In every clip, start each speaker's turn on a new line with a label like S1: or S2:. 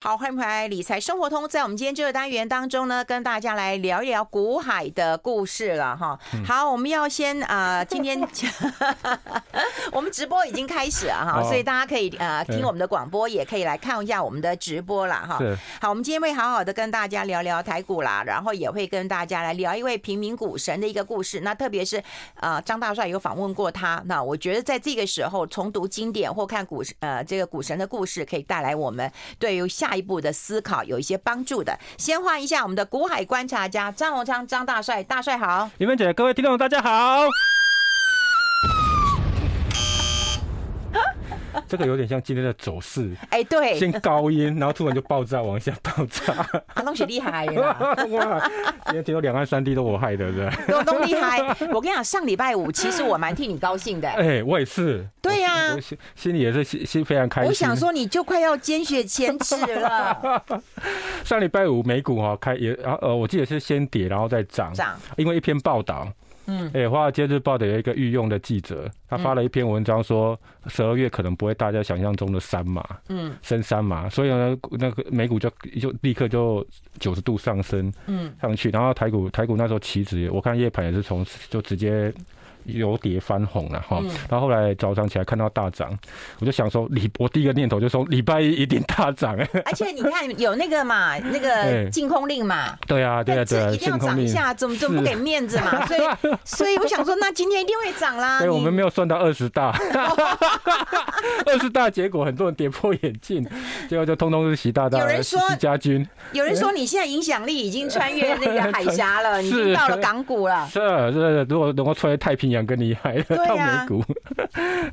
S1: 好，欢迎回来理财生活通。在我们今天这个单元当中呢，跟大家来聊一聊股海的故事了哈。好，我们要先啊、呃，今天 我们直播已经开始了哈，所以大家可以呃听我们的广播，也可以来看一下我们的直播了哈。好，我们今天会好好的跟大家聊聊台股啦，然后也会跟大家来聊一位平民股神的一个故事。那特别是呃张大帅有访问过他，那我觉得在这个时候重读经典或看股呃这个股神的故事，可以带来我们对于下。下一步的思考有一些帮助的。先换一下我们的古海观察家张荣昌张大帅，大帅好。
S2: 李文姐，各位听众大家好。这个有点像今天的走势，
S1: 哎，对，
S2: 先高音，然后突然就爆炸，往下爆炸。
S1: 阿东厉害了，
S2: 哇！今天听说两岸三地都我害的，是吧？
S1: 都都厉害。我跟你讲，上礼拜五其实我蛮替你高兴的。
S2: 哎，我也是。
S1: 对呀，
S2: 我心心里也是心心非常开心。
S1: 我想说，你就快要见血前耻了。
S2: 上礼拜五美股哈开也，呃，我记得是先跌，然后再涨。涨，因为一篇报道。嗯，哎，华尔街日报的有一个御用的记者，他发了一篇文章说，十二月可能不会大家想象中的三码，嗯，升三码，所以呢，那个美股就就立刻就九十度上升，嗯，上去，然后台股台股那时候起指，我看夜盘也是从就直接。由跌翻红了哈，然后后来早上起来看到大涨，我就想说，礼我第一个念头就说礼拜一一定大涨哎。
S1: 而且你看有那个嘛，那个 禁空令嘛，
S2: 对啊对啊对啊，
S1: 一定要涨一下，怎么怎么不给面子嘛？所以所以我想说，那今天一定会涨啦。
S2: 对，我们没有算到二十大，二十大结果很多人跌破眼镜，结果就通通是习大大。
S1: 有人说
S2: 习家军，
S1: 有人说你现在影响力已经穿越那个海峡了，你已经到了港股了。
S2: 是是，如果能够穿越太平洋。更厉害了到美股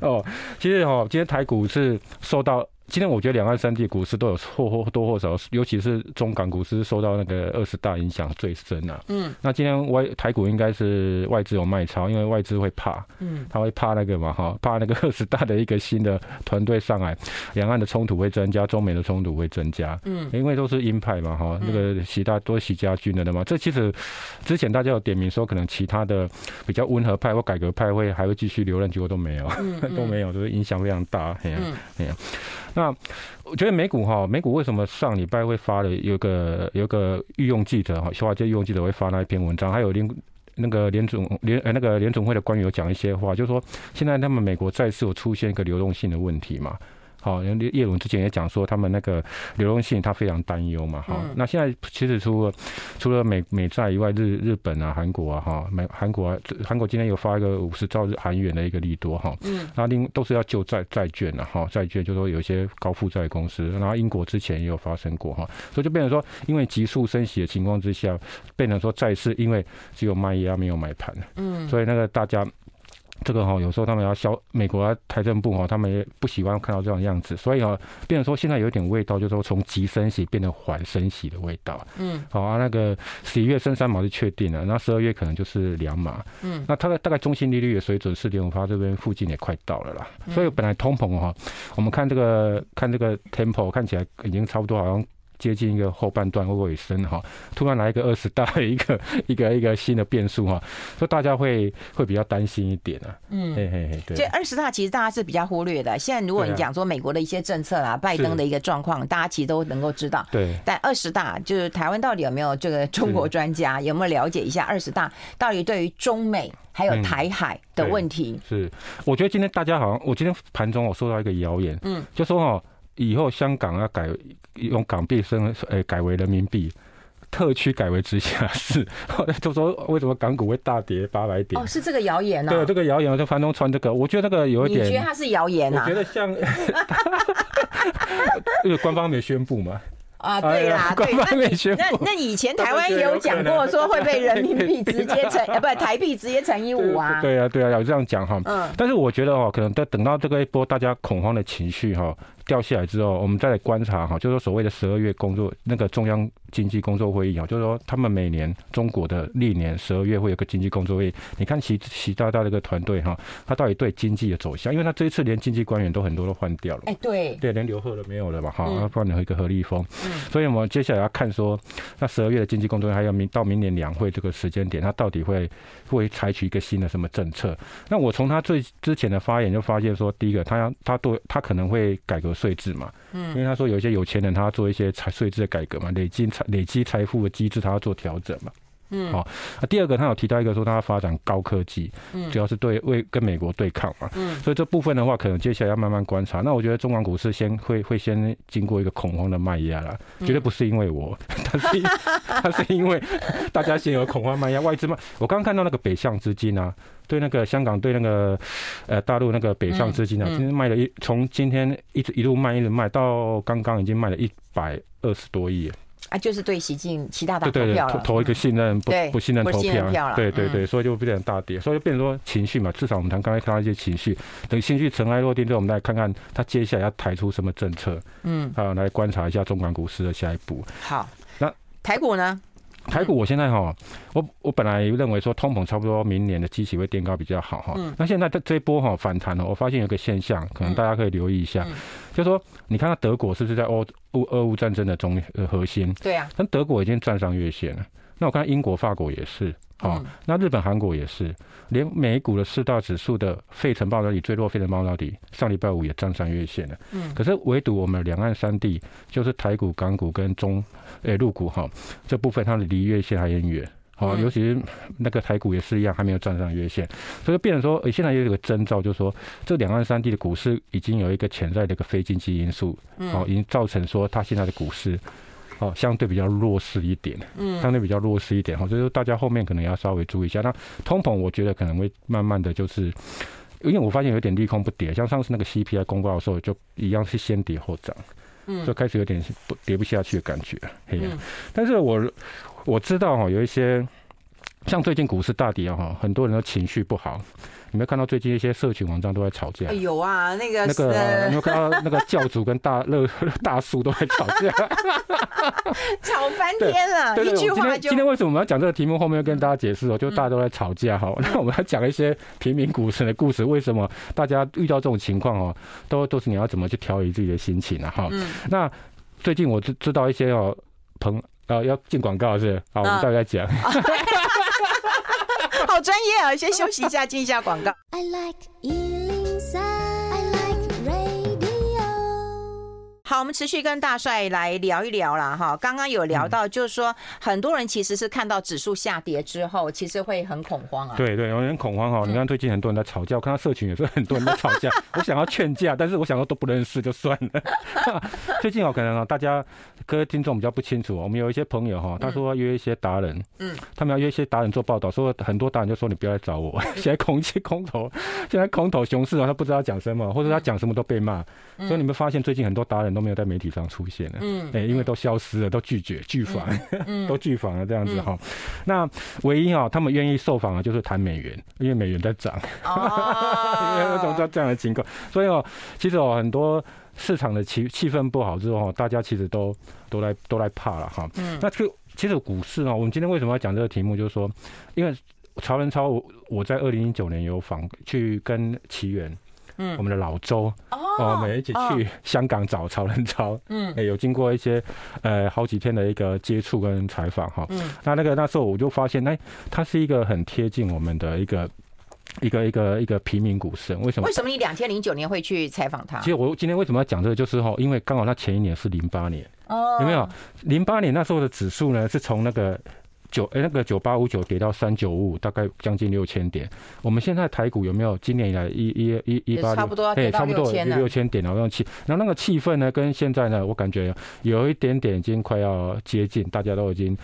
S2: 哦，其实哦，今天台股是受到。今天我觉得两岸三地股市都有或或多或少，尤其是中港股市受到那个二十大影响最深啊。嗯。那今天外台股应该是外资有卖超，因为外资会怕，嗯，他会怕那个嘛哈，怕那个 二十大的一个新的团队上来，两岸的冲突会增加，中美的冲突会增加。嗯。因为都是鹰派嘛哈，那个习大都是习家军的嘛。这其实之前大家有点名说，可能其他的比较温和派或改革派会还会继续留任，结果都没有，都没有，就是影响非常大。哎呀，哎呀。那我觉得美股哈，美股为什么上礼拜会发了有个有个御用记者哈，华尔街御用记者会发那一篇文章，还有联那个联总联呃那个联总会的官员有讲一些话，就是说现在他们美国再次有出现一个流动性的问题嘛。好，因为叶伦之前也讲说，他们那个流动性他非常担忧嘛。好，那现在其实除了除了美美债以外，日日本啊、韩国啊、哈美韩国啊，韩国今天有发一个五十兆日韩元的一个利多哈。嗯。那另都是要救债债券的哈，债券就是说有一些高负债公司，然后英国之前也有发生过哈，所以就变成说，因为急速升息的情况之下，变成说债市因为只有卖压没有买盘。嗯。所以那个大家。这个哈，有时候他们要消美国啊，财政部哈，他们也不喜欢看到这种样子，所以哈，变成说现在有点味道，就是说从急升息变成缓升息的味道。嗯，好啊，那个十一月升三毛就确定了，那十二月可能就是两码。嗯，那它的大概中心利率的水准四点五八，这边附近也快到了啦。所以本来通膨哈，我们看这个看这个 tempo 看起来已经差不多，好像。接近一个后半段或尾声哈，突然来一个二十大的一个 一个一个新的变数哈，所以大家会会比较担心一点啊。嗯，嘿嘿嘿，对。这
S1: 二十大其实大家是比较忽略的。现在如果你讲说美国的一些政策啦，拜登的一个状况，大家其实都能够知道。对。但二十大就是台湾到底有没有这个中国专家，有没有了解一下二十大到底对于中美还有台海的问题？
S2: 是，我觉得今天大家好像，我今天盘中我收到一个谣言，嗯，就说哈。以后香港要改用港币升，诶，改为人民币，特区改为直辖市。后来就说为什么港股会大跌八百点？
S1: 哦，是这个谣言啊。
S2: 对，这个谣言，就樊东川这个，我觉得这个有一点。
S1: 你觉得它是谣言啊？
S2: 我觉得像，因为官方没宣布嘛。
S1: 啊，对啦，对，那那那以前台湾也有讲过说会被人民币直接乘，呃，不，台币直接乘以五啊。
S2: 对啊，对啊，有这样讲哈。嗯。但是我觉得哦，可能等等到这个一波大家恐慌的情绪哈。掉下来之后，我们再来观察哈，就是说所谓的十二月工作那个中央经济工作会议啊，就是说他们每年中国的历年十二月会有个经济工作会议。你看习习大大这个团队哈，他到底对经济的走向，因为他这一次连经济官员都很多都换掉了。哎，对，对，连刘鹤都没有了嘛，哈，换了一个何立峰。嗯，所以我们接下来要看说，那十二月的经济工作会议还有明到明年两会这个时间点，他到底会会采取一个新的什么政策？那我从他最之前的发言就发现说，第一个，他要他对他可能会改革。税制嘛，嗯，因为他说有一些有钱人他要做一些财税制的改革嘛，累积财累积财富的机制他要做调整嘛。嗯，好，那第二个他有提到一个说他要发展高科技，嗯，主要是对为跟美国对抗嘛，嗯，所以这部分的话，可能接下来要慢慢观察。那我觉得中港股市先会会先经过一个恐慌的卖压啦，绝对不是因为我，但是 他是因为大家先有恐慌卖压，外资卖。我刚刚看到那个北向资金啊，对那个香港对那个呃大陆那个北上资金啊，今天卖了一从今天一直一路卖一直卖到刚刚已经卖了一百二十多亿。
S1: 啊，就是对习近习大大投票
S2: 投投一个信任不不信任投票，对对对，所以就变成大跌，所以就变成说情绪嘛。至少我们谈刚才看到一些情绪，等情绪尘埃落定之后，我们来看看他接下来要抬出什么政策，嗯，啊，来观察一下中港股市的下一步。
S1: 好，那台股呢？
S2: 台股，我现在哈，我我本来认为说通膨差不多明年的基期会垫高比较好哈。那现在这这一波哈反弹了，我发现有个现象，可能大家可以留意一下，就是说你看到德国是不是在欧乌俄乌战争的中核心？
S1: 对啊，
S2: 但德国已经站上月线了。那我看英国、法国也是。好，那日本、韩国也是，连美股的四大指数的费城半导体最弱费城半导体上礼拜五也站上月线了。嗯，可是唯独我们两岸三地，就是台股、港股跟中诶陆股哈，这部分它离月线还很远。好，尤其是那个台股也是一样，还没有站上月线，所以变成说，诶，现在有一个征兆，就是说，这两岸三地的股市已经有一个潜在的一个非经济因素，哦，已经造成说它现在的股市。哦，相对比较弱势一点，嗯，相对比较弱势一点哈，所以说大家后面可能要稍微注意一下。那通膨，我觉得可能会慢慢的就是，因为我发现有点利空不跌，像上次那个 CPI 公告的时候，就一样是先跌后涨，嗯，就开始有点不跌不下去的感觉，嘿呀。但是我我知道哈，有一些像最近股市大跌哈，很多人都情绪不好。有没有看到最近一些社群网站都在吵架？
S1: 有啊，那个
S2: 那个，有没有看到那个教主跟大乐大叔都在吵架？
S1: 吵翻天了！一句话就。今天
S2: 为什么我们要讲这个题目？后面要跟大家解释哦，就大家都在吵架哈。那我们要讲一些平民股神的故事。为什么大家遇到这种情况哦，都都是你要怎么去调理自己的心情啊？哈。那最近我知知道一些哦，朋呃要进广告是，好，我们再来讲。
S1: 好专业啊！先休息一下，进一下广告。I like 好，我们持续跟大帅来聊一聊啦。哈。刚刚有聊到，就是说很多人其实是看到指数下跌之后，其实会很恐慌啊。
S2: 对对，有点恐慌哈。你看最近很多人在吵架，我看到社群也是很多人在吵架。我想要劝架，但是我想说都不认识就算了。最近有可能啊，大家各位听众比较不清楚，我们有一些朋友哈，他说约一些达人，嗯，他们要约一些达人做报道，说很多达人就说你不要来找我，现在空气空头，现在空头熊市啊，他不知道讲什么，或者他讲什么都被骂。所以你们发现最近很多达人。都没有在媒体上出现了，嗯，哎，因为都消失了，都拒绝拒访，都拒访了这样子哈。那唯一啊，他们愿意受访的就是谈美元，因为美元在涨，因为 有种这样的情况。所以哦，其实哦，很多市场的气气氛不好之后，大家其实都都来都来怕了哈。嗯，那就其实股市啊，我们今天为什么要讲这个题目，就是说，因为曹仁超，我在二零一九年有访去跟奇源。嗯，我们的老周哦，我们一起去香港找曹仁超，嗯，哎，有经过一些呃好几天的一个接触跟采访哈，嗯，那那个那时候我就发现，哎，他是一个很贴近我们的一个一个一个一个平民股神，为什么？
S1: 为什么你两千零九年会去采访他？
S2: 其实我今天为什么要讲这个，就是哈，因为刚好他前一年是零八年，哦，有没有？零八年那时候的指数呢，是从那个。九哎，那个九八五九跌到三九五五，大概将近六千点。我们现在台股有没有今年以来一一一一八
S1: 差不多对，差不多
S2: 六千点，然后气，然后那个气氛呢，跟现在呢，我感觉有一点点已经快要接近，大家都已经。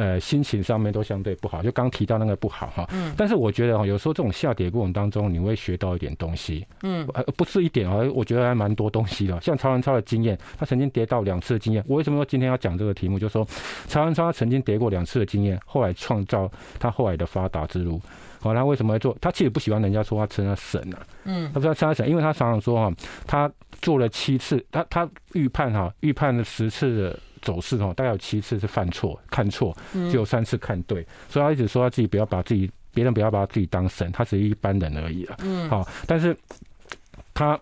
S2: 呃，心情上面都相对不好，就刚提到那个不好哈。嗯。但是我觉得哈，有时候这种下跌过程当中，你会学到一点东西。嗯。呃，不是一点啊，我觉得还蛮多东西的。像曹文超的经验，他曾经跌到两次的经验。我为什么说今天要讲这个题目？就是说，曹文超他曾经跌过两次的经验，后来创造他后来的发达之路。好，他为什么会做？他其实不喜欢人家说他称他神啊。嗯。他不知道称他神，因为他常常说哈，他做了七次，他他预判哈，预判了十次的。走势哦，大概有七次是犯错、看错，只有三次看对，所以他一直说他自己不要把自己，别人不要把他自己当神，他只是一般人而已了。嗯，好，但是他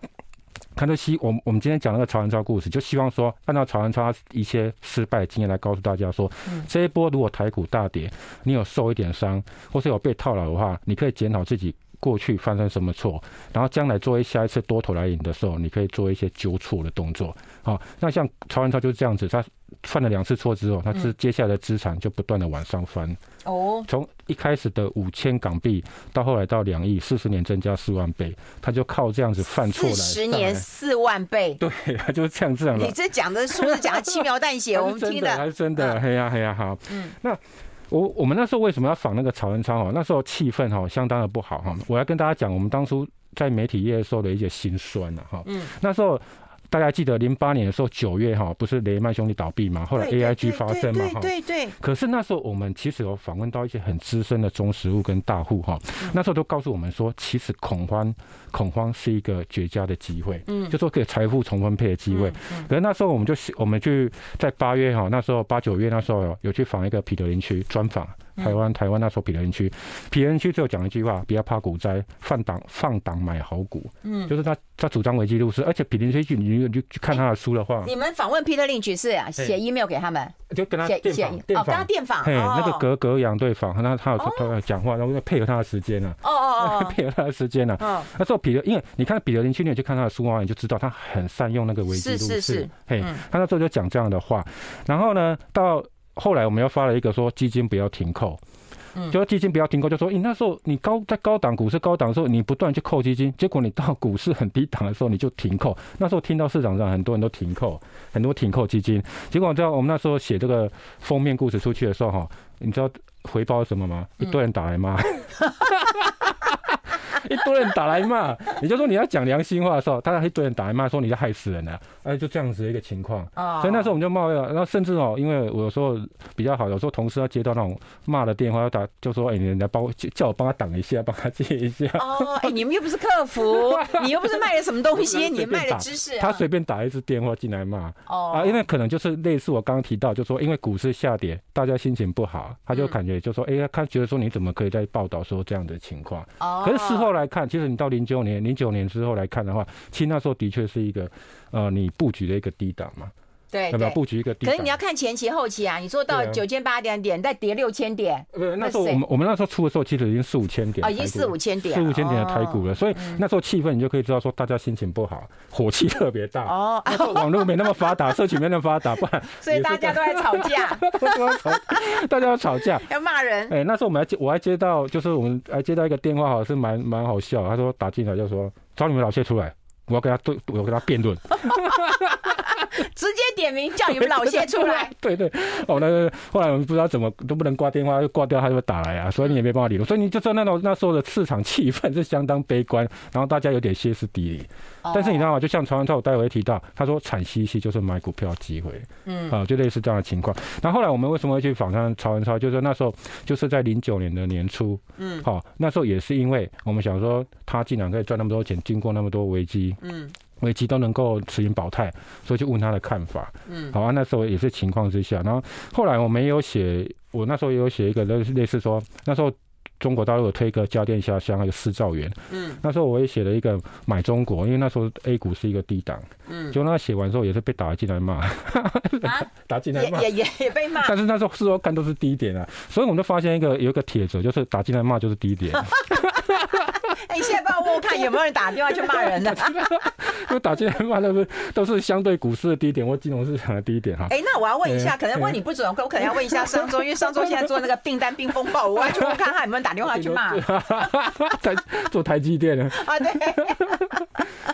S2: 他就希我我们今天讲那个曹仁超故事，就希望说按照曹仁超一些失败的经验来告诉大家说，这一波如果台股大跌，你有受一点伤，或是有被套牢的话，你可以检讨自己过去发生什么错，然后将来作为下一次多头来临的时候，你可以做一些纠错的动作。好，那像曹文超就是这样子，他犯了两次错之后，他是接下来的资产就不断的往上翻。哦，从一开始的五千港币到后来到两亿，四十年增加四万倍，他就靠这样子犯错来。四
S1: 十年四万倍，
S2: 对，他就是这样这样。
S1: 你这讲的是不是讲的轻描淡写？我们听的
S2: 还是真的，嘿呀嘿呀，好。嗯，那。我我们那时候为什么要仿那个曹文超哈？那时候气氛哈相当的不好哈。我要跟大家讲，我们当初在媒体业的时候的一些辛酸呐哈。嗯。那时候大家记得零八年的时候九月哈，不是雷曼兄弟倒闭嘛？后来 AIG 发生嘛哈。
S1: 对对。
S2: 可是那时候我们其实有访问到一些很资深的中实物跟大户哈。那时候都告诉我们说，其实恐慌恐慌是一个绝佳的机会。嗯。就说给财富重分配的机会。嗯。可是那时候我们就我们去在八月哈，那时候八九月那时候有有去访一个彼得林区专访。台湾台湾那时候，比特林区，比特林区最后讲一句话：不要怕股灾，放档放档买好股。嗯，就是他他主张危机入市，而且比特林区你你去看他的书的话，
S1: 你们访问彼得林区是啊，写 email 给他们，
S2: 就跟他电访哦，
S1: 跟他电访，
S2: 那个格格杨对访，他他有他讲话，然后配合他的时间呢，哦哦哦，配合他的时间呢，哦，那时候彼得，因为你看彼得林区，你去看他的书啊，你就知道他很善用那个危机入市，是是是，嘿，他那时候就讲这样的话，然后呢，到后来我们又发了一个说基金不要停扣。就说基金不要停扣，就说你那时候你高在高档股市高档的时候，你不断去扣基金，结果你到股市很低档的时候你就停扣。那时候听到市场上很多人都停扣，很多停扣基金，结果你知道我们那时候写这个封面故事出去的时候哈，你知道回报是什么吗？一堆人打来骂。一堆人打来骂，也就是说你要讲良心话的时候，他一堆人打来骂说你在害死人了，哎，就这样子的一个情况。所以那时候我们就冒了，然后甚至哦，因为我有时候比较好，有时候同事要接到那种骂的电话，要打就说哎，你来帮我叫我帮他挡一下，帮他接一下。
S1: 哦，哎，你们又不是客服，你又不是卖了什么东西，你卖了知识。
S2: 他随便打一次电话进来骂。哦。啊，因为可能就是类似我刚刚提到，就说因为股市下跌，大家心情不好，他就感觉就说哎，他觉得说你怎么可以在报道说这样的情况？哦。可是事后来来看，其实你到零九年、零九年之后来看的话，其实那时候的确是一个，呃，你布局的一个低档嘛。对，要不要布局一个低？
S1: 可是你要看前期后期啊。你说到九千八点点，再跌六千点。
S2: 不是，那时候我们我们那时候出的时候，其实已经四五千点。
S1: 啊，已经四五千点。
S2: 四五千点的台股了，所以那时候气氛你就可以知道说，大家心情不好，火气特别大。哦。网络没那么发达，社群没那么发达，不然。
S1: 所以大家都在吵架。
S2: 大家要吵架。
S1: 要骂人。
S2: 哎，那时候我们还接，我还接到，就是我们还接到一个电话，好像是蛮蛮好笑。他说打进来就说找你们老谢出来，我要跟他对，我要跟他辩论。
S1: 直接点名叫你们老谢出来。
S2: 对对，哦，那个后来我们不知道怎么都不能挂电话，又挂掉他就打来啊，所以你也没办法理论。所以你就知道那种那时候的市场气氛是相当悲观，然后大家有点歇斯底里。但是你知道吗？就像曹文超，我待会会提到，他说惨兮兮就是买股票机会，嗯啊，就类似这样的情况。那后来我们为什么会去访谈曹文超？就是那时候就是在零九年的年初，嗯，好，那时候也是因为我们想说他竟然可以赚那么多钱，经过那么多危机，嗯。危机都能够持盈保泰，所以就问他的看法。嗯，好啊，那时候也是情况之下，然后后来我没有写，我那时候也有写一个类似类似说，那时候中国大陆有推一个家电下乡那个四兆元。嗯，那时候我也写了一个买中国，因为那时候 A 股是一个低档。嗯，就那写完之后也是被打进来骂。啊？打进来骂
S1: 也也也被骂。
S2: 但是那时候事后看都是低点啊，所以我们就发现一个有一个帖子，就是打进来骂就是低点。
S1: 哎，你现在帮我问问看有没有人打电话去骂人的？
S2: 因为打进来骂都是都是相对股市的低点或金融市场的低点哈。
S1: 哎，那我要问一下，可能问你不准，我可能要问一下商周，因为商周现在做那个订单冰风暴，我要去问看他有没有人打电话去骂。
S2: 台 做台积电的啊，对。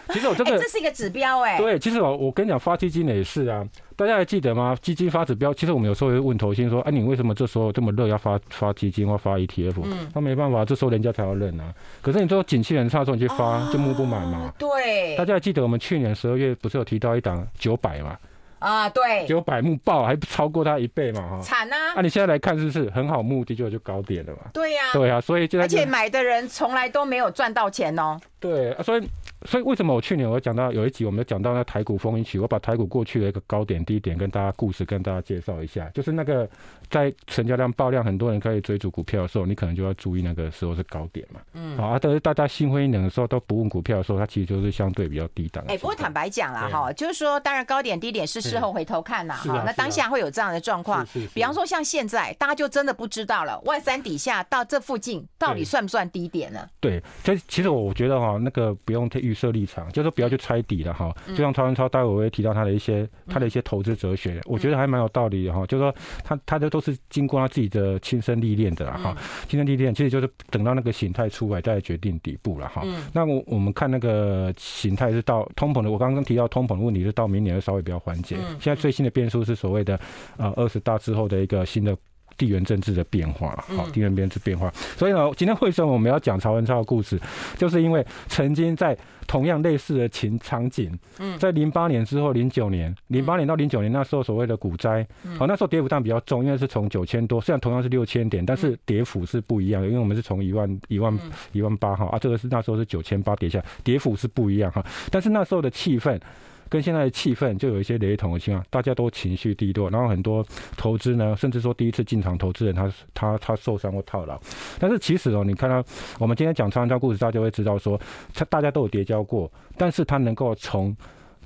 S2: 其实我真的
S1: 这是一个指标哎。
S2: 对，其实我我跟你讲，发基金的也是啊。大家还记得吗？基金发指标，其实我们有时候会问投信说：“哎，你为什么这时候这么热要发发基金或发 ETF？” 嗯，他没办法，这时候人家才要认啊。可是你说景气很差的时候你去发，就募不满嘛。
S1: 对。大
S2: 家还记得我们去年十二月不是有提到一档九百嘛？
S1: 啊，对。
S2: 九百目爆还不超过它一倍嘛？哈。
S1: 惨啊！
S2: 那你现在来看是不是很好目的就就高点了嘛？
S1: 对呀。
S2: 对呀，所以现在
S1: 而且买的人从来都没有赚到钱哦。
S2: 对，所以所以为什么我去年我讲到有一集，我们讲到那台股风云起，我把台股过去的一个高点低点跟大家故事跟大家介绍一下，就是那个在成交量爆量，很多人可以追逐股票的时候，你可能就要注意那个时候是高点嘛。嗯。好啊，但是大家心灰意冷的时候都不问股票的时候，它其实就是相对比较低档。哎，
S1: 不过坦白讲啦，哈，就是说，当然高点低点是事后回头看呐，哈，那当下会有这样的状况。比方说像现在，大家就真的不知道了，万三底下到这附近到底算不算低点呢？
S2: 对，这其实我觉得哈，那个不用太预设立场，就是不要去猜底了哈。就像曹文超待会我会提到他的一些他的一些投资哲学，我觉得还蛮有道理的哈。就是说他他的都是经过他自己的亲身历练的哈，亲身历练其实就是等到那个形态出来再决定底部了哈。那我我们看那个形态是到通膨的，我刚刚提到通膨的问题是到明年会稍微比较缓解。现在最新的变数是所谓的呃二十大之后的一个新的。地缘政治的变化，好，地缘政治变化。所以呢，今天为什么我们要讲曹文超的故事，就是因为曾经在同样类似的情场景，在零八年之后，零九年，零八年到零九年那时候所谓的股灾，好，那时候跌幅当然比较重，因为是从九千多，虽然同样是六千点，但是跌幅是不一样的，因为我们是从一万一万一万八哈，啊，这个是那时候是九千八跌下，跌幅是不一样哈，但是那时候的气氛。跟现在的气氛就有一些雷同的情况，大家都情绪低落，然后很多投资呢，甚至说第一次进场投资人他他他受伤或套牢。但是其实哦，你看到我们今天讲曹文超故事，大家会知道说，他大家都有跌跤过，但是他能够从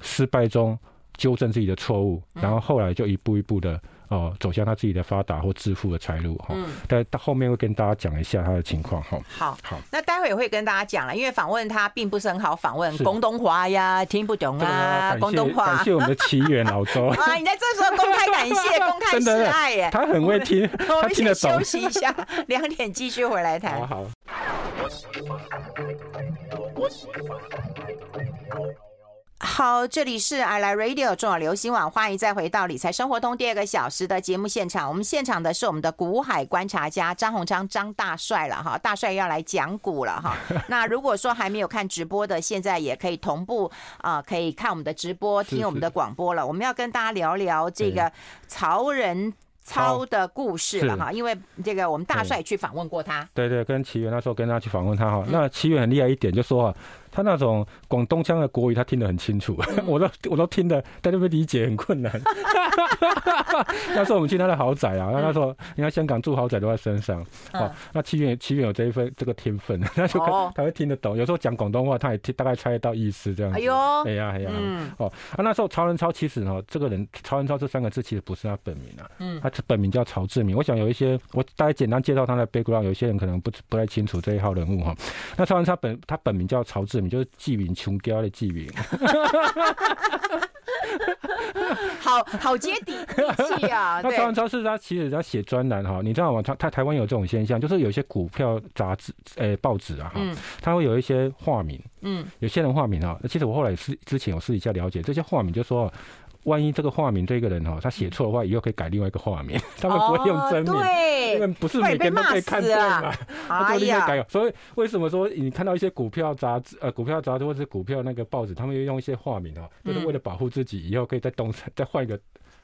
S2: 失败中纠正自己的错误，然后后来就一步一步的。哦，走向他自己的发达或致富的财路哈。嗯。但到后面会跟大家讲一下他的情况哈。
S1: 好，好。那待会也会跟大家讲了，因为访问他并不是很好访问，广东话呀听不懂啊，广东话。
S2: 感谢我们的奇缘老周
S1: 啊！你在这时候公开感谢，公开示爱耶。
S2: 他很会听，他听得懂。
S1: 休息一下，两点继续回来谈。
S2: 好。
S1: 好，这里是 I Like Radio 中广流行网，欢迎再回到理财生活通第二个小时的节目现场。我们现场的是我们的股海观察家张鸿昌张大帅了哈，大帅要来讲股了哈。那如果说还没有看直播的，现在也可以同步啊、呃，可以看我们的直播，听我们的广播了。我们要跟大家聊聊这个曹仁超的故事了哈，因为这个我们大帅去访问过他，
S2: 对对，跟奇缘那时候跟他去访问他哈，那奇缘很厉害一点，就说啊。他那种广东腔的国语，他听得很清楚，我都我都听得，但是不理解很困难。那时候我们去他的豪宅啊，那他说，你看香港住豪宅都在身上，哦，那七远七远有这一份这个天分，那就他会听得懂，有时候讲广东话，他也听大概猜得到意思这样子。哎呦，哎呀哎呀，哦，啊那时候曹仁超其实呢，这个人曹仁超这三个字其实不是他本名啊，嗯，他本名叫曹志明。我想有一些我大概简单介绍他的 background，有些人可能不不太清楚这一号人物哈。那曹仁超本他本名叫曹志。你就是记名穷刁的记名，
S1: 好好接地气啊！
S2: 那台湾超市他其实他写专栏哈，你知道吗？他他台湾有这种现象，就是有一些股票杂志诶报纸啊哈，他会有一些化名，嗯，有些人化名啊。其实我后来是之前有私底下了解，这些化名就说。万一这个化名这个人哈，他写错的话，以后可以改另外一个化名，他们不会用真名，因为不是每天都可以看对嘛，他就另外改。所以为什么说你看到一些股票杂志呃，股票杂志或者是股票那个报纸，他们又用一些化名哦，就是为了保护自己，以后可以再东再换一个。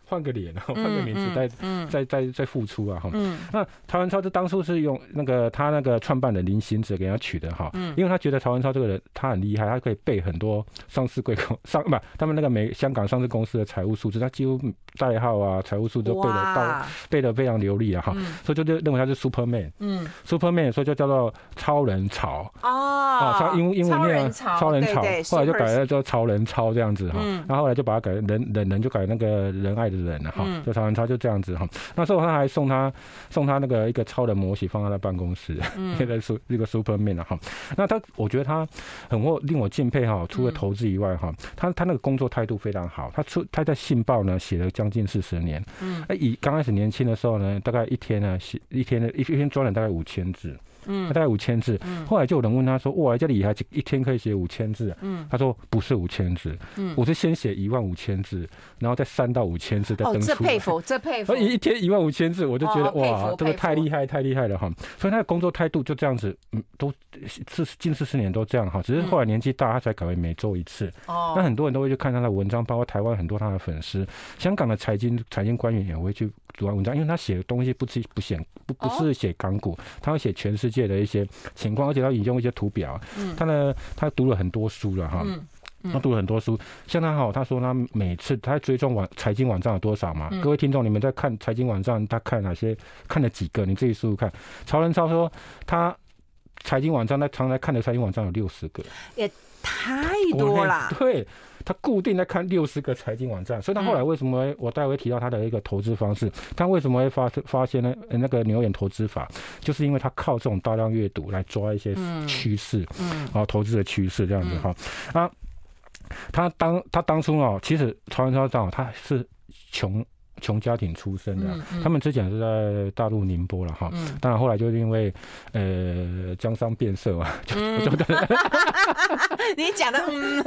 S2: 换个脸，然后换个名字再，再再再再复出啊！哈，那曹文超这当初是用那个他那个创办的林行者给他取的哈，因为他觉得曹文超这个人他很厉害，他可以背很多上市贵公上不他们那个美香港上市公司的财务数字，他几乎代号啊财务数字都背得到，背得非常流利啊！哈，所以就就认为他是 Superman，嗯，Superman，所以就叫做超人潮哦，超英英文念超人潮，后来就改了叫超人超这样子哈，然后后来就把它改人人人就改那个仁爱的。人哈，就曹仁超就这样子哈。那时候他还送他送他那个一个超人模型放在他办公室，现在是一个 Superman 了哈。那他我觉得他很我令我敬佩哈。除了投资以外哈，他他那个工作态度非常好。他出他在信报呢写了将近四十年，嗯，哎，以刚开始年轻的时候呢，大概一天呢写一天的一一篇专栏大概五千字。嗯，他大概五千字，后来就有人问他说：“哇，这里还一天可以写五千字？”嗯，他说：“不是五千字，嗯，我是先写一万五千字，然后再三到五千字再登出。”哦，这佩服，这佩服。所以一天一万五千字，我就觉得哇，这个太厉害，太厉害了哈。所以他的工作态度就这样子，嗯，都是近四十年都这样哈。只是后来年纪大，他才改为每周一次。哦，那很多人都会去看他的文章，包括台湾很多他的粉丝，香港的财经财经官员也会去主要文章，因为他写的东西不是不写不不是写港股，他会写全世界的一些情况，而且他引用一些图表。他呢，他读了很多书了哈。他读了很多书，像他哈，他说他每次他追踪网财经网站有多少嘛？各位听众，你们在看财经网站，他看哪些？看了几个？你自己数数看。曹仁超说他财经网站，他常来看的财经网站有六十个，
S1: 也太多了。
S2: 对，他固定在看六十个财经网站，所以他后来为什么我待会提到他的一个投资方式？他为什么会发发现呢？那个牛眼投资法，就是因为他靠这种大量阅读来抓一些趋势，嗯，啊，投资的趋势这样子哈啊。他当他当初哦，其实曹文超长他是穷穷家庭出身的，他们之前是在大陆宁波了哈，当然后来就是因为呃江山变色嘛，就就
S1: 你讲的嗯，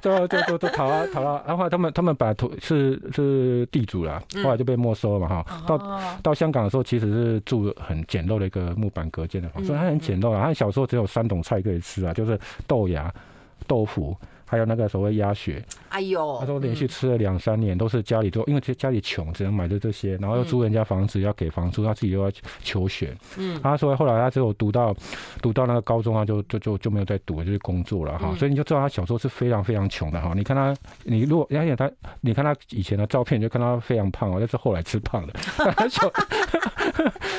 S2: 就就就就逃啊逃啊，然后他们他们本来土是是地主啦，后来就被没收了嘛哈，到到香港的时候其实是住很简陋的一个木板隔间的房，所以他很简陋啊，他小时候只有三种菜可以吃啊，就是豆芽、豆腐。还有那个所谓鸭血，
S1: 哎呦，
S2: 他说连续吃了两三年，都是家里做，因为家里穷，只能买的这些，然后又租人家房子要给房租，他自己又要求学。嗯，他说后来他只有读到读到那个高中，他就就就就没有再读，就是工作了哈。所以你就知道他小时候是非常非常穷的哈。你看他，你如果而且他，你看他以前的照片，就看他非常胖哦，但是后来吃胖了。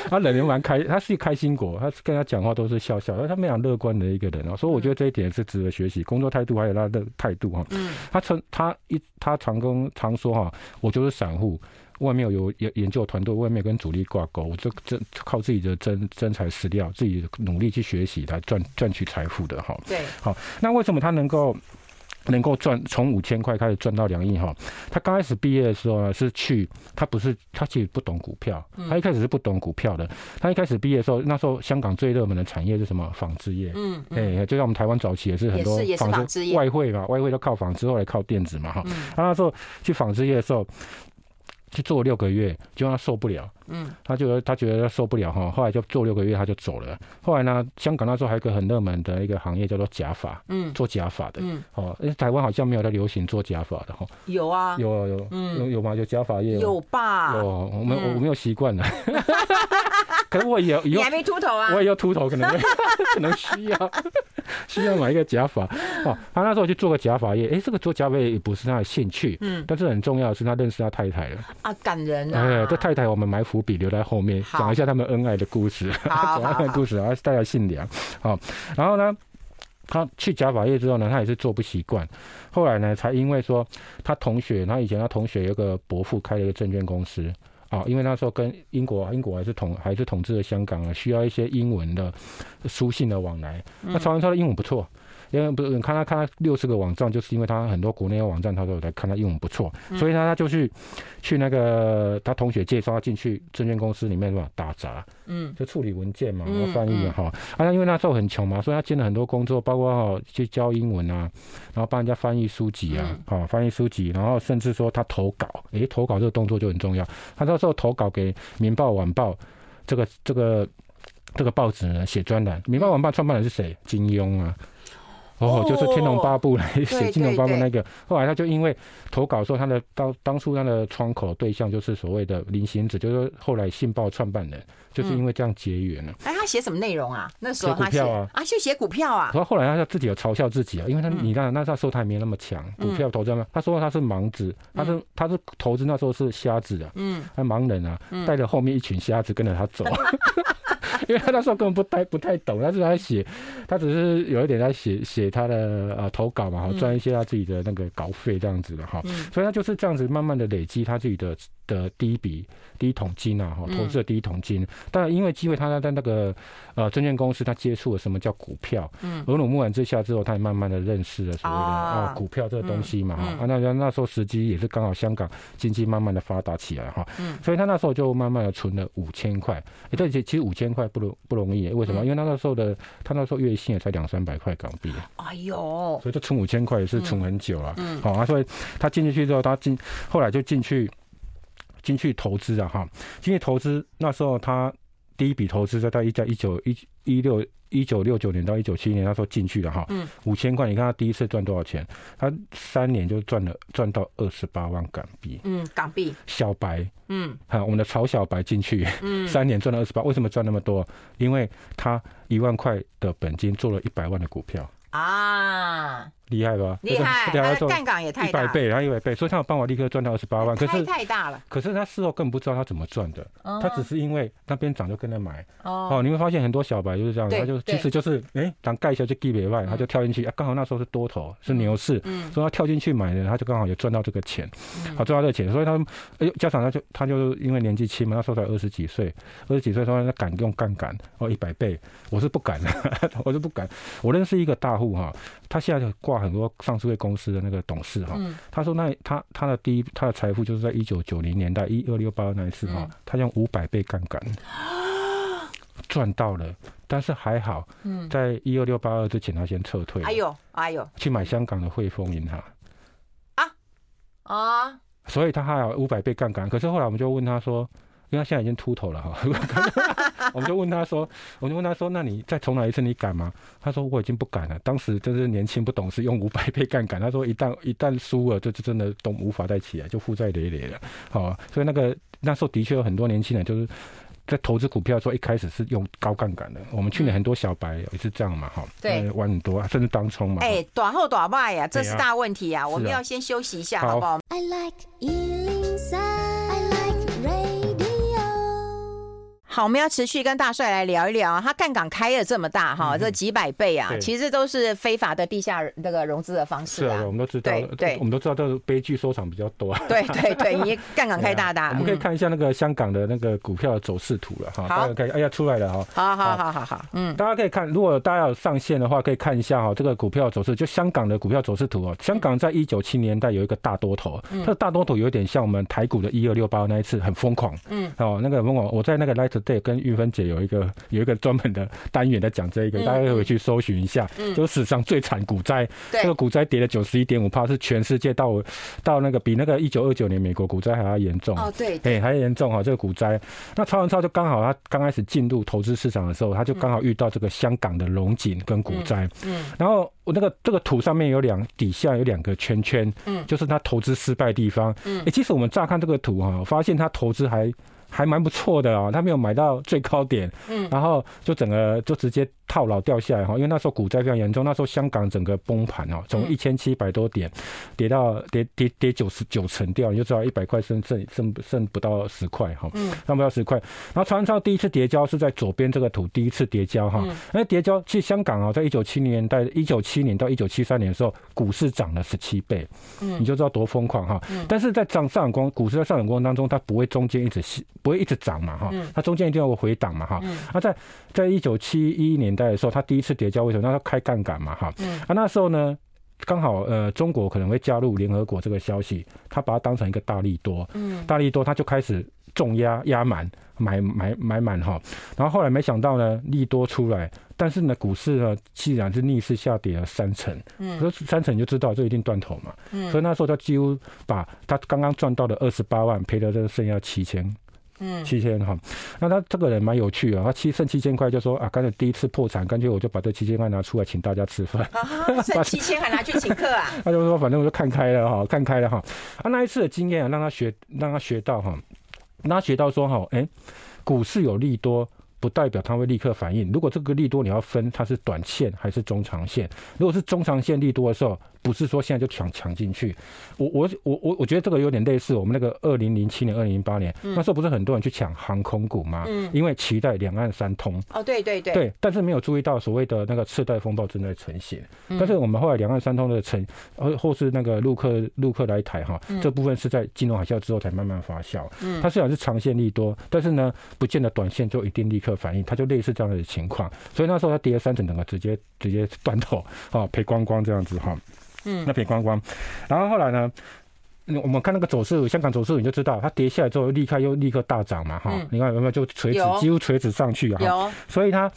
S2: 他人也蛮开，他是开心果，他跟他讲话都是笑笑，他非常乐观的一个人哦。所以我觉得这一点是值得学习，工作态度还有他的。态度哈，嗯，他曾他一他常跟常说哈，我就是散户，外面有研研究团队，外面跟主力挂钩，我就这靠自己的真真材实料，自己努力去学习来赚赚取财富的哈。对，好，那为什么他能够？能够赚从五千块开始赚到两亿哈，他刚开始毕业的时候呢，是去他不是他其实不懂股票，他一开始是不懂股票的。他一开始毕业的时候，那时候香港最热门的产业是什么？纺织业。嗯，哎，就像我们台湾早期也是很多纺织业外汇嘛，外汇都靠纺织，后来靠电子嘛哈。他那时候去纺织业的时候。去做六个月，就让他受不了。嗯，他觉得他觉得他受不了哈，后来就做六个月他就走了。后来呢，香港那时候还有一个很热门的一个行业叫做假发，嗯，做假发的，嗯，哦，台湾好像没有在流行做假发的哈。
S1: 有啊，
S2: 有啊有，嗯，有有吗？有假发业？
S1: 有吧？
S2: 有，我们我没有习惯了。可是我也有，
S1: 你还没秃头啊？
S2: 我也要秃头，可能 可能需要需要买一个假发。哦，他那时候去做个假发业，哎，这个做假发也不是他的兴趣，嗯，但是很重要的是他认识他太太了。
S1: 啊，感人啊！
S2: 哎，这太太我们埋伏笔留在后面，讲一下他们恩爱的故事。讲恩爱故事啊，大家姓梁。好，然后呢，他去假法业之后呢，他也是做不习惯。后来呢，才因为说他同学，他以前他同学有个伯父开了一个证券公司。啊，因为那时候跟英国，英国还是统还是统治了香港啊，需要一些英文的书信的往来。那曹仁超的英文不错，因为不是你看他看他六十个网站，就是因为他很多国内的网站，他都有在看他英文不错，所以呢他就去去那个他同学介绍他进去证券公司里面嘛，打杂，嗯，就处理文件嘛，然后翻译哈。啊，因为那时候很穷嘛，所以他兼了很多工作，包括哈去教英文啊，然后帮人家翻译书籍啊，好翻译书籍，然后甚至说他投稿，诶，投稿这个动作就很重要，他到时候投稿给《民报晚报》这个这个这个报纸呢，写专栏，《民报晚报》创办人是谁？金庸啊。哦，就是《天龙八部》来写《天龙八部》那个，后来他就因为投稿说他的当当初他的窗口对象就是所谓的林行止，就是后来《信报》创办人，就是因为这样结缘了。哎，他写什么内容啊？那时候他写啊，啊，就写股票啊。然后后来他自己有嘲笑自己啊，因为他你看那那时候他也没那么强，股票投资嘛。他说他是盲子，他是他是投资那时候是瞎子的，嗯，他盲人啊，带着后面一群瞎子跟着他走。因为他那时候根本不太不太懂，他是在写，他只是有一点在写写他的呃投稿嘛，哈，赚一些他自己的那个稿费这样子的哈，所以他就是这样子慢慢的累积他自己的的第一笔第一桶金啊，哈，投资的第一桶金。当然因为机会，他在那个呃证券公司，他接触了什么叫股票，嗯，耳濡目染之下之后，他也慢慢的认识了所谓的啊。股票这个东西嘛，哈，啊那那时候时机也是刚好香港经济慢慢的发达起来哈，嗯，所以他那时候就慢慢的存了五千块，哎，这其实五千块。不容不容易，为什么？因为他那时候的他那时候月薪也才两三百块港币。哎呦，所以就存五千块也是存很久了。嗯，好啊，所以他进去之后，他进后来就进去进去投资啊，哈，进去投资那时候他第一笔投资在在一在一九一一六一九六九年到一九七一年，那时候进去了哈，嗯，五千块，你看他第一次赚多少钱？他三年就赚了赚到二十八万港币，
S1: 嗯，港币。
S2: 小白，嗯，好，我们的曹小白进去，嗯，三年赚了二十八，为什么赚那么多？因为他一万块的本金做了一百万的股票
S1: 啊。
S2: 厉害吧？
S1: 厉害，他的杠杆也太大，
S2: 一百倍，然后一百倍，所以他有办法立刻赚到二十八万。可是
S1: 太大了。
S2: 可是他事后根本不知道他怎么赚的，他只是因为那边涨就跟着买。哦，你会发现很多小白就是这样，他就其实就是哎，涨盖一下就地别外，他就跳进去，刚好那时候是多头，是牛市，所以他跳进去买的，他就刚好也赚到这个钱，好赚到这个钱，所以他哎，呦，家长他就他就因为年纪轻嘛，那时候才二十几岁，二十几岁说他敢用杠杆哦，一百倍，我是不敢的，我是不敢。我认识一个大户哈，他现在就挂很多上市会。公司的那个董事哈，他说那他他的第一他的财富就是在一九九零年代一二六八那一次哈，他用五百倍杠杆 赚到了，但是还好，在一二六八二之前他先撤退，
S1: 哎呦哎呦，
S2: 去买香港的汇丰银行啊？
S1: 啊，
S2: 所以他还有五百倍杠杆，可是后来我们就问他说。因为他现在已经秃头了哈，我们就问他说，我就问他说，那你再重来一次，你敢吗？他说我已经不敢了。当时真是年轻不懂事，用五百倍杠杆。他说一旦一旦输了，就就真的都无法再起来，就负债累累了。好，所以那个那时候的确有很多年轻人就是在投资股票的时候，一开始是用高杠杆的。我们去年很多小白也是这样嘛，哈，对，玩很多，甚至当冲嘛。
S1: 哎，短后短卖呀，这是大问题啊！我们要先休息一下，好不好？I like 好，我们要持续跟大帅来聊一聊，他杠杆开了这么大哈，这几百倍啊，其实都是非法的地下那个融资的方式啊。
S2: 是啊，我们都知道，对，我们都知道这个悲剧收场比较多。
S1: 对对对，你 杠杆开大大。
S2: 我们可以看一下那个香港的那个股票的走势图了哈。好，可以，哎呀，出来了哈。
S1: 好好好好好，嗯，
S2: 大家可以看，如果大家有上线的话，可以看一下哈，这个股票走势，就香港的股票走势图哦。香港在一九七年代有一个大多头，它的大多头有点像我们台股的一二六八那一次很疯狂，嗯，哦，那个疯狂，我在那个 Light Day 跟玉芬姐。有一个有一个专门的单元在讲这一个，大家可以回去搜寻一下，嗯。就史上最惨股灾，这个股灾跌了九十一点五趴，是全世界到到那个比那个一九二九年美国股灾还要严重。哦，对，哎，还严重哈，这个股灾。那超文超就刚好他刚开始进入投资市场的时候，他就刚好遇到这个香港的龙井跟股灾，嗯，然后我那个这个图上面有两底下有两个圈圈，嗯，就是他投资失败的地方，嗯，哎，其实我们乍看这个图哈，发现他投资还。还蛮不错的哦，他没有买到最高点，嗯，然后就整个就直接套牢掉下来哈，因为那时候股灾非常严重，那时候香港整个崩盘哦，从一千七百多点跌到跌跌跌九十九成掉，你就知道一百块剩剩剩剩不到十块哈，嗯，剩不到十块。然后曹文超第一次跌跤是在左边这个图，第一次跌跤哈，那跌跤其实香港啊，在一九七零年代一九七年到一九七三年的时候，股市涨了十七倍，嗯，你就知道多疯狂哈，但是在涨上涨光股市在上涨过程当中，它不会中间一直不会一直涨嘛哈，它中间一定要有回档嘛哈。那在在一九七一年代的时候，它第一次跌跤为什么？那它开杠杆嘛哈。嗯啊那时候呢，刚好呃中国可能会加入联合国这个消息，他把它当成一个大力多，嗯大力多他就开始重压压满买买买满哈。然后后来没想到呢，利多出来，但是呢股市呢既然是逆势下跌了三成，嗯，可是三成你就知道这一定断头嘛。嗯所以那时候他几乎把他刚刚赚到的二十八万赔了这个剩下七千。嗯，七千哈，那他这个人蛮有趣啊，他七剩七千块就说啊，刚才第一次破产，干脆我就把这七千块拿出来请大家吃饭，
S1: 啊，剩 七千还拿去请客啊？
S2: 他就说反正我就看开了哈，看开了哈，啊那一次的经验啊，让他学让他学到哈，让他学到说哈，哎，股市有利多。不代表它会立刻反应。如果这个利多你要分，它是短线还是中长线？如果是中长线利多的时候，不是说现在就抢抢进去。我我我我我觉得这个有点类似我们那个二零零七年、二零零八年那时候，不是很多人去抢航空股吗？嗯，因为期待两岸三通。
S1: 哦，对对对。
S2: 对，但是没有注意到所谓的那个次贷风暴正在成型。但是我们后来两岸三通的成，或或是那个陆客陆客来台哈，这部分是在金融海啸之后才慢慢发酵。嗯，它虽然是长线利多，但是呢，不见得短线就一定立刻。反应，它就类似这样的情况，所以那时候它跌了三成，整个直接直接断头，啊，赔光光这样子哈，嗯，那赔光光，然后后来呢，我们看那个走势，香港走势你就知道，它跌下来之后立刻又立刻大涨嘛，哈，你看有没有就垂直，几乎垂直上去啊，所以它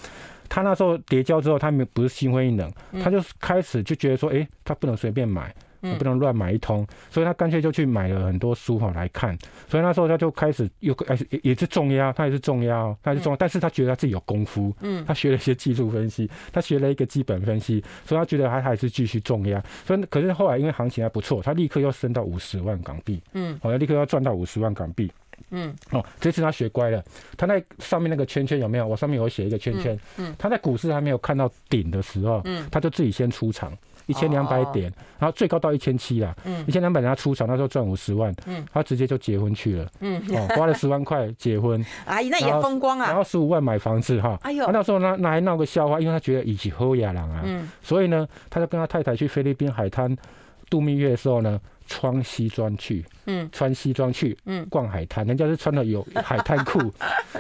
S2: 它那时候跌交之后，它没不是心灰意冷，它就开始就觉得说，哎，它不能随便买。不能乱买一通，所以他干脆就去买了很多书哈来看。所以那时候他就开始又开始也也是重压，他也是重压，他也是重压，但是他觉得他自己有功夫，嗯，他学了一些技术分析，他学了一个基本分析，所以他觉得他还是继续重压。所以可是后来因为行情还不错，他立刻又升到五十万港币，嗯，好，要立刻要赚到五十万港币。嗯，哦，这次他学乖了，他在上面那个圈圈有没有？我上面有写一个圈圈。嗯，嗯，他在股市还没有看到顶的时候，嗯，他就自己先出场一千两百点，然后最高到一千七啦，嗯，一千两百点他出场，那时候赚五十万，嗯，他直接就结婚去了，嗯，哦，花了十万块结婚，
S1: 阿姨，那也风光啊，
S2: 然后十五万买房子哈，哎呦，那时候那，那还闹个笑话，因为他觉得一起喝亚郎啊，嗯，所以呢，他就跟他太太去菲律宾海滩度蜜月的时候呢。穿西装去，嗯，穿西装去，嗯，逛海滩，人家是穿的有 海滩裤，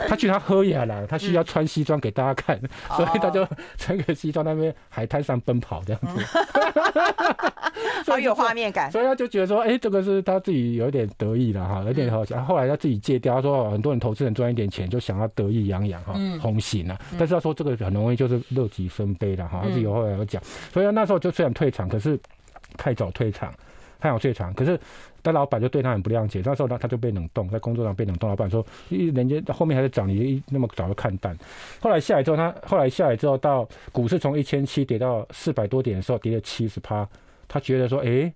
S2: 他去他喝雅了，他需要穿西装给大家看，所以他就穿个西装那边海滩上奔跑这样子，
S1: 好有画面感，
S2: 所以他就觉得说，哎，这个是他自己有点得意了哈，有点好笑。后来他自己戒掉，他说很多人投资人赚一点钱就想要得意洋洋哈，红心了，但是他说这个很容易就是乐极生悲了哈，他自己后来有讲，所以那时候就虽然退场，可是太早退场。太阳最长，可是但老板就对他很不谅解。那时候他他就被冷冻，在工作上被冷冻。老板说：“人家后面还在涨，你那么早就看淡。”后来下来之后，他后来下来之后，到股市从一千七跌到四百多点的时候，跌了七十趴。他觉得说：“哎，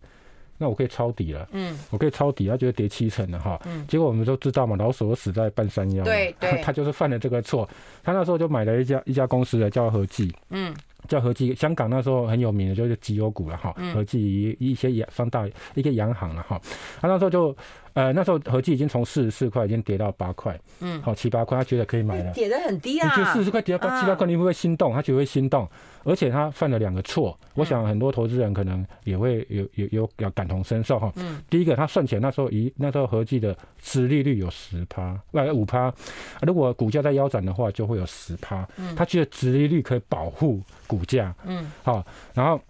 S2: 那我可以抄底了。”嗯，我可以抄底。他觉得跌七成了哈。嗯。结果我们都知道嘛，老鼠死在半山腰。
S1: 对对。
S2: 他就是犯了这个错。他那时候就买了一家一家公司的叫和记。嗯。叫和记，香港那时候很有名的，就是绩优股了哈。和记一些洋放大一些洋行了哈。他那时候就，呃，那时候和记已经从四十四块已经跌到八块，嗯，好七八块，他觉得可以买了。
S1: 跌得很低啊。
S2: 就四十块跌到八七八块，你会不会心动？他觉得会心动。而且他犯了两个错，我想很多投资人可能也会有有有要感同身受哈。嗯。第一个，他算钱那时候一那时候和记的殖利率有十趴，呃五趴，如果股价在腰斩的话，就会有十趴。嗯。他觉得殖利率可以保护股价。嗯。好，然后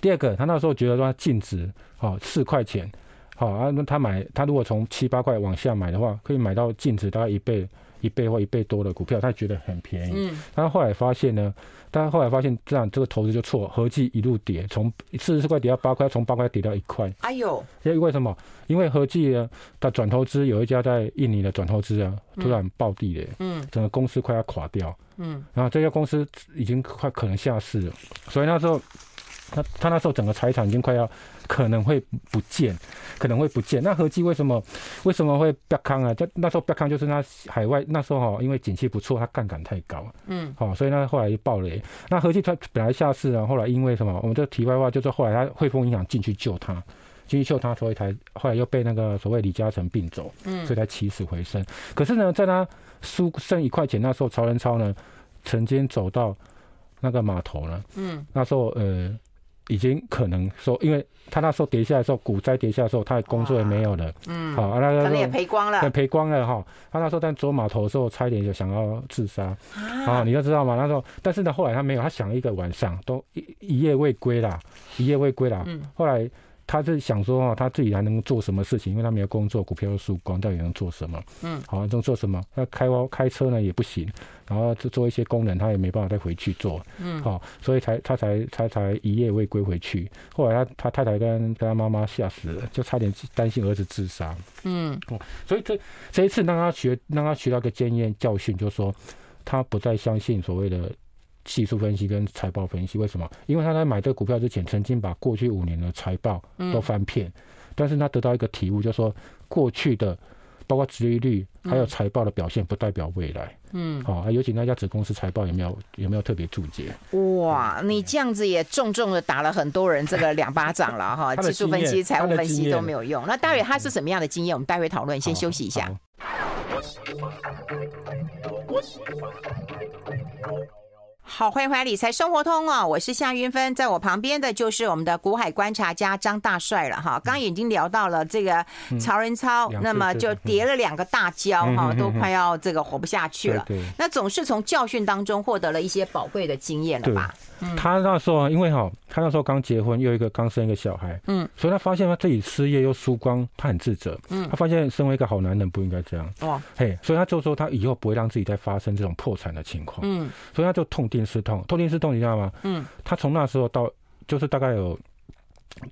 S2: 第二个，他那时候觉得说净值好四块钱，好啊，那他买他如果从七八块往下买的话，可以买到净值大概一倍一倍或一倍多的股票，他觉得很便宜。嗯。他后来发现呢。但后来发现这样这个投资就错，合计一路跌，从四十四块跌到八块，从八块跌到一块。哎呦！因为为什么？因为合计呢，他转投资有一家在印尼的转投资啊，突然暴跌了，嗯，整个公司快要垮掉，嗯，然后这家公司已经快可能下市了，所以那时候。他他那时候整个财产已经快要可能会不见，可能会不见。那和记为什么为什么会 bec 康啊？就那时候 bec 康就是那海外那时候哈，因为景气不错，他杠杆太高，嗯，好，所以呢后来就爆雷。那和记他本来下市啊，后来因为什么？我们这题外话就是后来他汇丰银行进去救他，进去救他，所以才后来又被那个所谓李嘉诚并走，嗯，所以才起死回生。可是呢，在他输剩一块钱那时候，曹仁超呢曾经走到那个码头呢，嗯，那时候呃。已经可能说，因为他那时候跌下来的时候，股灾跌下来的时候，他的工作也没有了，嗯，好，那
S1: 可能也赔光了，
S2: 赔光了哈。他那时候在走码头的时候，差一点就想要自杀，啊，你都知道吗？那时候，但是呢，后来他没有，他想了一个晚上都一一夜未归啦，一夜未归啦，嗯，后来。他是想说啊，他自己还能做什么事情？因为他没有工作，股票又输光，到底能做什么？嗯，好，能做什么？那开开车呢也不行，然后做做一些功能，他也没办法再回去做。嗯，好，所以才他才他才一夜未归回去。后来他他太太跟跟他妈妈吓死了，就差点担心儿子自杀。嗯，哦，所以这这一次让他学让他学到一个经验教训，就是说他不再相信所谓的。技术分析跟财报分析，为什么？因为他在买这个股票之前，曾经把过去五年的财报都翻遍，嗯、但是他得到一个体悟，就是说过去的包括殖利率还有财报的表现，不代表未来。嗯，好、哦，尤其那家子公司财报有没有有没有特别注解？
S1: 哇，你这样子也重重的打了很多人这个 两巴掌了哈！技术分析、财务分析都没有用。那待会他是什么样的经验？我们待会讨论。先休息一下。好，欢迎回来理财生活通哦，我是夏云芬，在我旁边的就是我们的股海观察家张大帅了哈。刚刚已经聊到了这个曹仁超，嗯、那么就叠了两个大跤哈，嗯、都快要这个活不下去了。那总是从教训当中获得了一些宝贵的经验了吧？
S2: 他那时候因为哈，他那时候刚结婚，又一个刚生一个小孩，嗯，所以他发现他自己失业又输光，他很自责，嗯，他发现身为一个好男人不应该这样，哇，嘿，所以他就说他以后不会让自己再发生这种破产的情况，嗯，所以他就痛定思痛，痛定思痛，你知道吗？嗯，他从那时候到就是大概有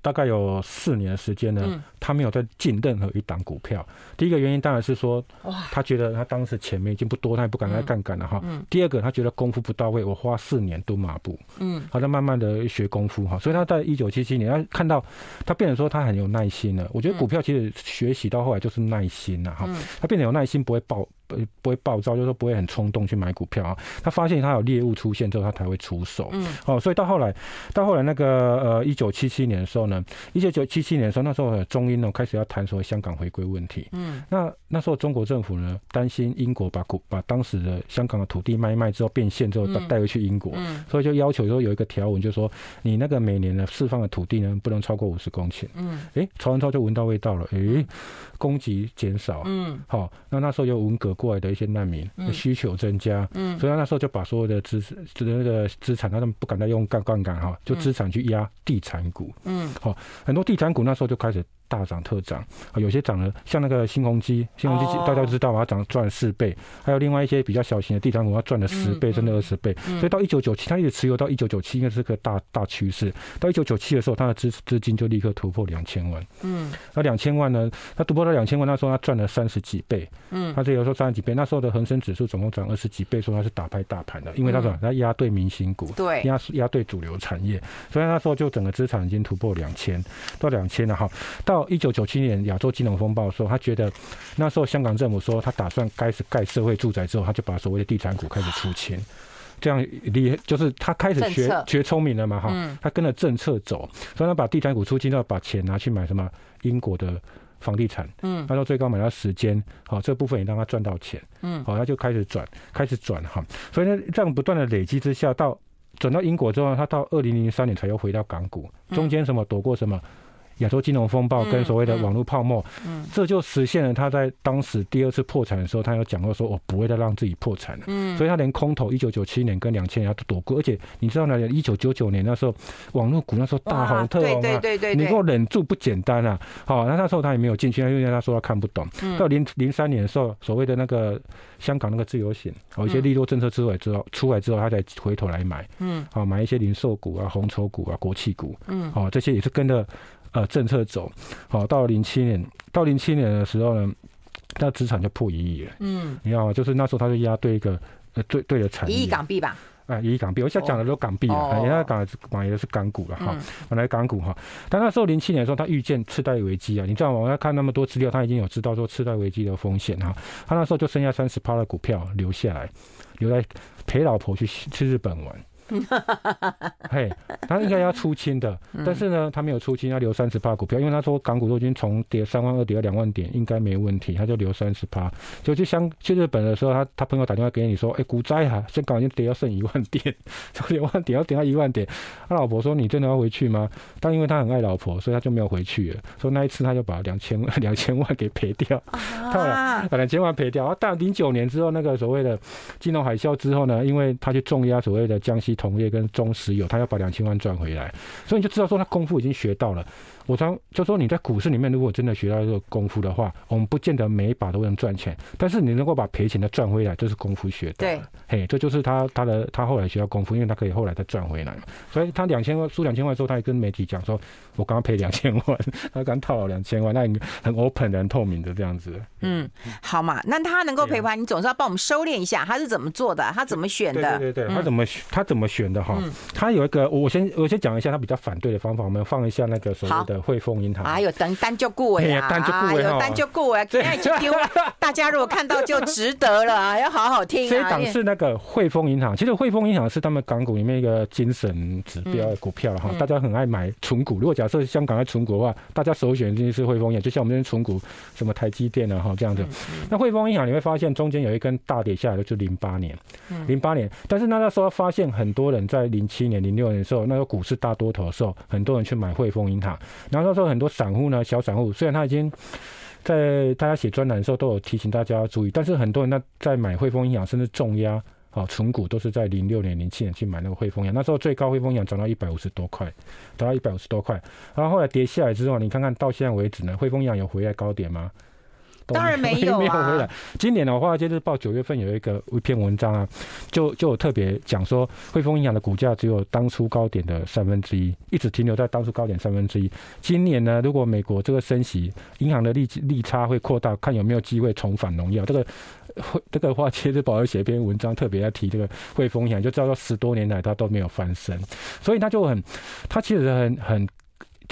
S2: 大概有四年的时间呢，他没有再进任何一档股票。第一个原因当然是说，他觉得他当时钱没已经不多，他也不敢再杠杆了哈。第二个，他觉得功夫不到位，我花四年蹲马步，嗯，好，他慢慢的学功夫哈。所以他在一九七七年，他看到他变得说他很有耐心了。我觉得股票其实学习到后来就是耐心了哈。他变得有耐心，不会爆。不不会暴躁，就是说不会很冲动去买股票啊。他发现他有猎物出现之后，他才会出手。嗯，哦，所以到后来，到后来那个呃，一九七七年的时候呢，一九九七七年的时候，那时候中英呢开始要谈所谓香港回归问题。嗯，那那时候中国政府呢担心英国把股把当时的香港的土地卖一卖之后变现之后带带回去英国，嗯，所以就要求说有一个条文，就是说你那个每年的释放的土地呢不能超过五十公顷。嗯，哎，曹文超就闻到味道了，哎，供给减少。嗯，好，那那时候有文革。过来的一些难民的需求增加，嗯，所以他那时候就把所有的资产，那个资产，他们不敢再用杠杠杆哈，就资产去压地产股，嗯，好，很多地产股那时候就开始。大涨特涨啊，有些涨了，像那个新鸿基，新鸿基大家都知道嘛，它涨赚了四倍。还有另外一些比较小型的地产股，它赚了十倍，甚至二十倍。所以到一九九七，它一直持有到一九九七，应该是个大大趋势。到一九九七的时候，它的资资金就立刻突破两千万。嗯，那两千万呢？它突破到两千万，那时候它赚了三十几倍。嗯，它这有时候三十几倍。那时候的恒生指数总共涨二十几倍，说它是打败大盘的，因为它什么？它压对明星股，对，压压对主流产业。所以那时候就整个资产已经突破两千，到两千了哈。到一九九七年。亚洲金融风暴的时候，他觉得那时候香港政府说他打算开始盖社会住宅之后，他就把所谓的地产股开始出清，这样厉害就是他开始学学聪明了嘛哈，他跟着政策走，所以他把地产股出清，要把钱拿去买什么英国的房地产，嗯，他说最高买到时间，好，这部分也让他赚到钱，嗯，好，他就开始转，开始转哈，所以呢，这样不断的累积之下，到转到英国之后，他到二零零三年才又回到港股，中间什么躲过什么。亚洲金融风暴跟所谓的网络泡沫，嗯，这就实现了他在当时第二次破产的时候，他有讲过说，我不会再让自己破产了，嗯，所以他连空头一九九七年跟两千年他都躲过，而且你知道呢，一九九九年那时候网络股那时候大红特红啊，对对对，你给我忍住不简单啊，好，那那时候他也没有进去，因为他说他看不懂，到零零三年的时候，所谓的那个香港那个自由行，有一些利多政策出来之后，出来之后他才回头来买，嗯，好，买一些零售股啊、红筹股啊、国企股，嗯，好，这些也是跟着。呃，政策走好，到了零七年，到零七年的时候呢，他资产就破一亿了。嗯，你知道吗？就是那时候他就压对一个呃对对的产业，一亿港币吧？哎，一亿港币。我现在讲的都港币啊，人家港买的是港股了哈，本来港股哈。但那时候零七年的时候，他预见次贷危机啊，你知道吗？我要看那么多资料，他已经有知道说次贷危机的风险哈。他那时候就剩下三十趴的股票留下来，留在陪老婆去去日本玩。嘿，他应该要出清的，但是呢，他没有出清，他留三十趴股票，因为他说港股都已经从跌三万二跌到两万点，应该没问题，他就留三十趴。就去香去日本的时候，他他朋友打电话给你说，哎、欸，股灾啊，香港已经跌到剩一万点，从两万点要跌到一万点。他老婆说，你真的要回去吗？但因为他很爱老婆，所以他就没有回去了。所以那一次他就把两千两千万给赔掉，把两千万赔掉。啊，但零九年之后那个所谓的金融海啸之后呢，因为他去重压所谓的江西。同业跟中石油，他要把两千万赚回来，所以你就知道说他功夫已经学到了。我常就说你在股市里面，如果真的学到这个功夫的话，我们不见得每一把都能赚钱，但是你能够把赔钱的赚回来，这是功夫学的。对，嘿，这就是他他的他后来学到功夫，因为他可以后来再赚回来嘛。所以他两千万输两千万之后，他也跟媒体讲说：“我刚刚赔两千万，他刚套了两千万，那你很 open 的、很透明的这样子。”嗯，好嘛，那他能够赔完，你总是要帮我们收敛一下，他是怎么做的？他怎么选的？对对对，他怎么他怎么选的哈？他有一个，我先我先讲一下他比较反对的方法，我们放一下那个所谓的。汇丰银行，哎呦，单单就顾哎呀，单就顾哎，单就顾哎，现在就丢，大家如果看到就值得了啊，要好好听啊。这一档是那个汇丰银行，其实汇丰银行是他们港股里面一个精神指标的股票哈，大家很爱买存股。如果假设香港在存股的话，大家首选就是汇丰银行，就像我们这边存股什么台积电啊哈这样子。那汇丰银行你会发现中间有一根大跌下来的，就零八年，零八年。但是那那时候发现很多人在零七年、零六年的时候，那个股市大多头的时候，很多人去买汇丰银行。然后那时候很多散户呢，小散户虽然他已经在大家写专栏的时候都有提醒大家要注意，但是很多人呢在买汇丰银行甚至重压啊存股都是在零六年、零七年去买那个汇丰银行，那时候最高汇丰银行涨到一百五十多块，涨到一百五十多块，然后后来跌下来之后，你看看到现在为止呢，汇丰银行有回来高点吗？
S1: 当然没有啊。
S2: 没有回来。今年的话，华尔街日报九月份有一个一篇文章啊，就就有特别讲说，汇丰银行的股价只有当初高点的三分之一，一直停留在当初高点三分之一。今年呢，如果美国这个升息，银行的利利差会扩大，看有没有机会重返荣耀。这个会 这个华尔街日报要写一篇文章，特别要提这个汇丰银行，就知道说十多年来它都没有翻身，所以他就很，他其实很很。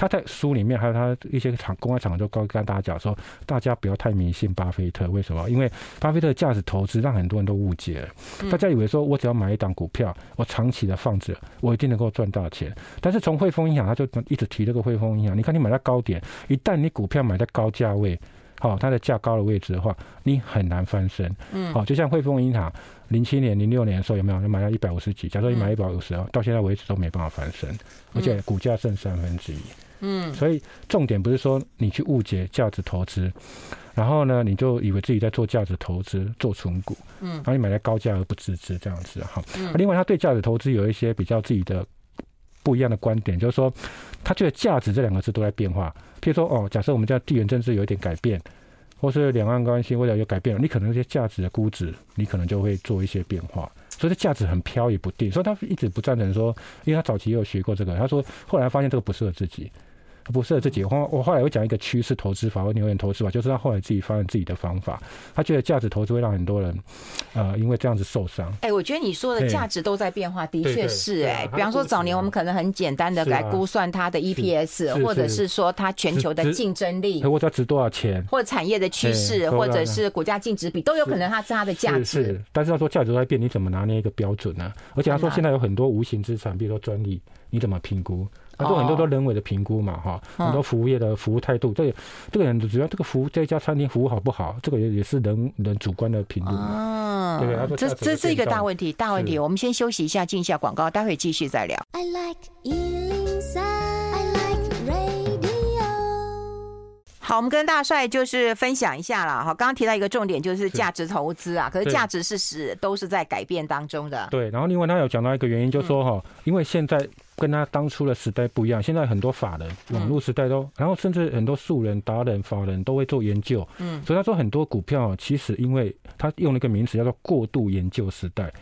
S2: 他在书里面还有他一些场公开场合就告跟大家讲说，大家不要太迷信巴菲特。为什么？因为巴菲特的价值投资让很多人都误解了。大家以为说我只要买一档股票，我长期的放着，我一定能够赚大钱。但是从汇丰银行，他就一直提这个汇丰银行。你看，你买在高点，一旦你股票买在高价位，好，它的价高的位置的话，你很难翻身。嗯，好，就像汇丰银行零七年、零六年的时候有没有？就买到一百五十几，假设你买一百五十，到现在为止都没办法翻身，而且股价剩三分之一。嗯，所以重点不是说你去误解价值投资，然后呢，你就以为自己在做价值投资，做存股，嗯，然后你买在高价而不自知这样子哈。另外，他对价值投资有一些比较自己的不一样的观点，就是说，他觉得价值这两个字都在变化。譬如说，哦，假设我们家地缘政治有一点改变，或是两岸关系未来有改变了，你可能一些价值的估值，你可能就会做一些变化。所以，价值很飘也不定。所以，他一直不赞成说，因为他早期也有学过这个，他说后来发现这个不适合自己。不适合自己。后我后来会讲一个趋势投资法或牛眼投资法，就是他后来自己发现自己的方法。他觉得价值投资会让很多人，呃，因为这样子受伤。
S1: 哎，我觉得你说的价值都在变化，的确是哎。比方说早年我们可能很简单的来估算它的 EPS，或者是说它全球的竞争力，
S2: 或者值多少钱，
S1: 或者产业的趋势，或者是股价净值比，都有可能它是它的价值。
S2: 是，但是他说价值在变，你怎么拿捏一个标准呢？而且他说现在有很多无形资产，比如说专利，你怎么评估？他说很多都人为的评估嘛，哈，很多服务业的服务态度，这个这个人主要这个服务这家餐厅服务好不好，这个也也是人人主观的评估。嗯，对，他说
S1: 这这是一个大问题，大问题。我们先休息一下，进一下广告，待会继续再聊。I like 103, I like radio。好，我们跟大帅就是分享一下了哈。刚刚提到一个重点，就是价值投资啊，可是价值事实都是在改变当中的。
S2: 对，然后另外他有讲到一个原因，就是说哈，因为现在。跟他当初的时代不一样，现在很多法人、网络时代都，然后甚至很多素人、达人、法人都会做研究，嗯，所以他说很多股票其实因为他用了一个名词叫做过度研究时代。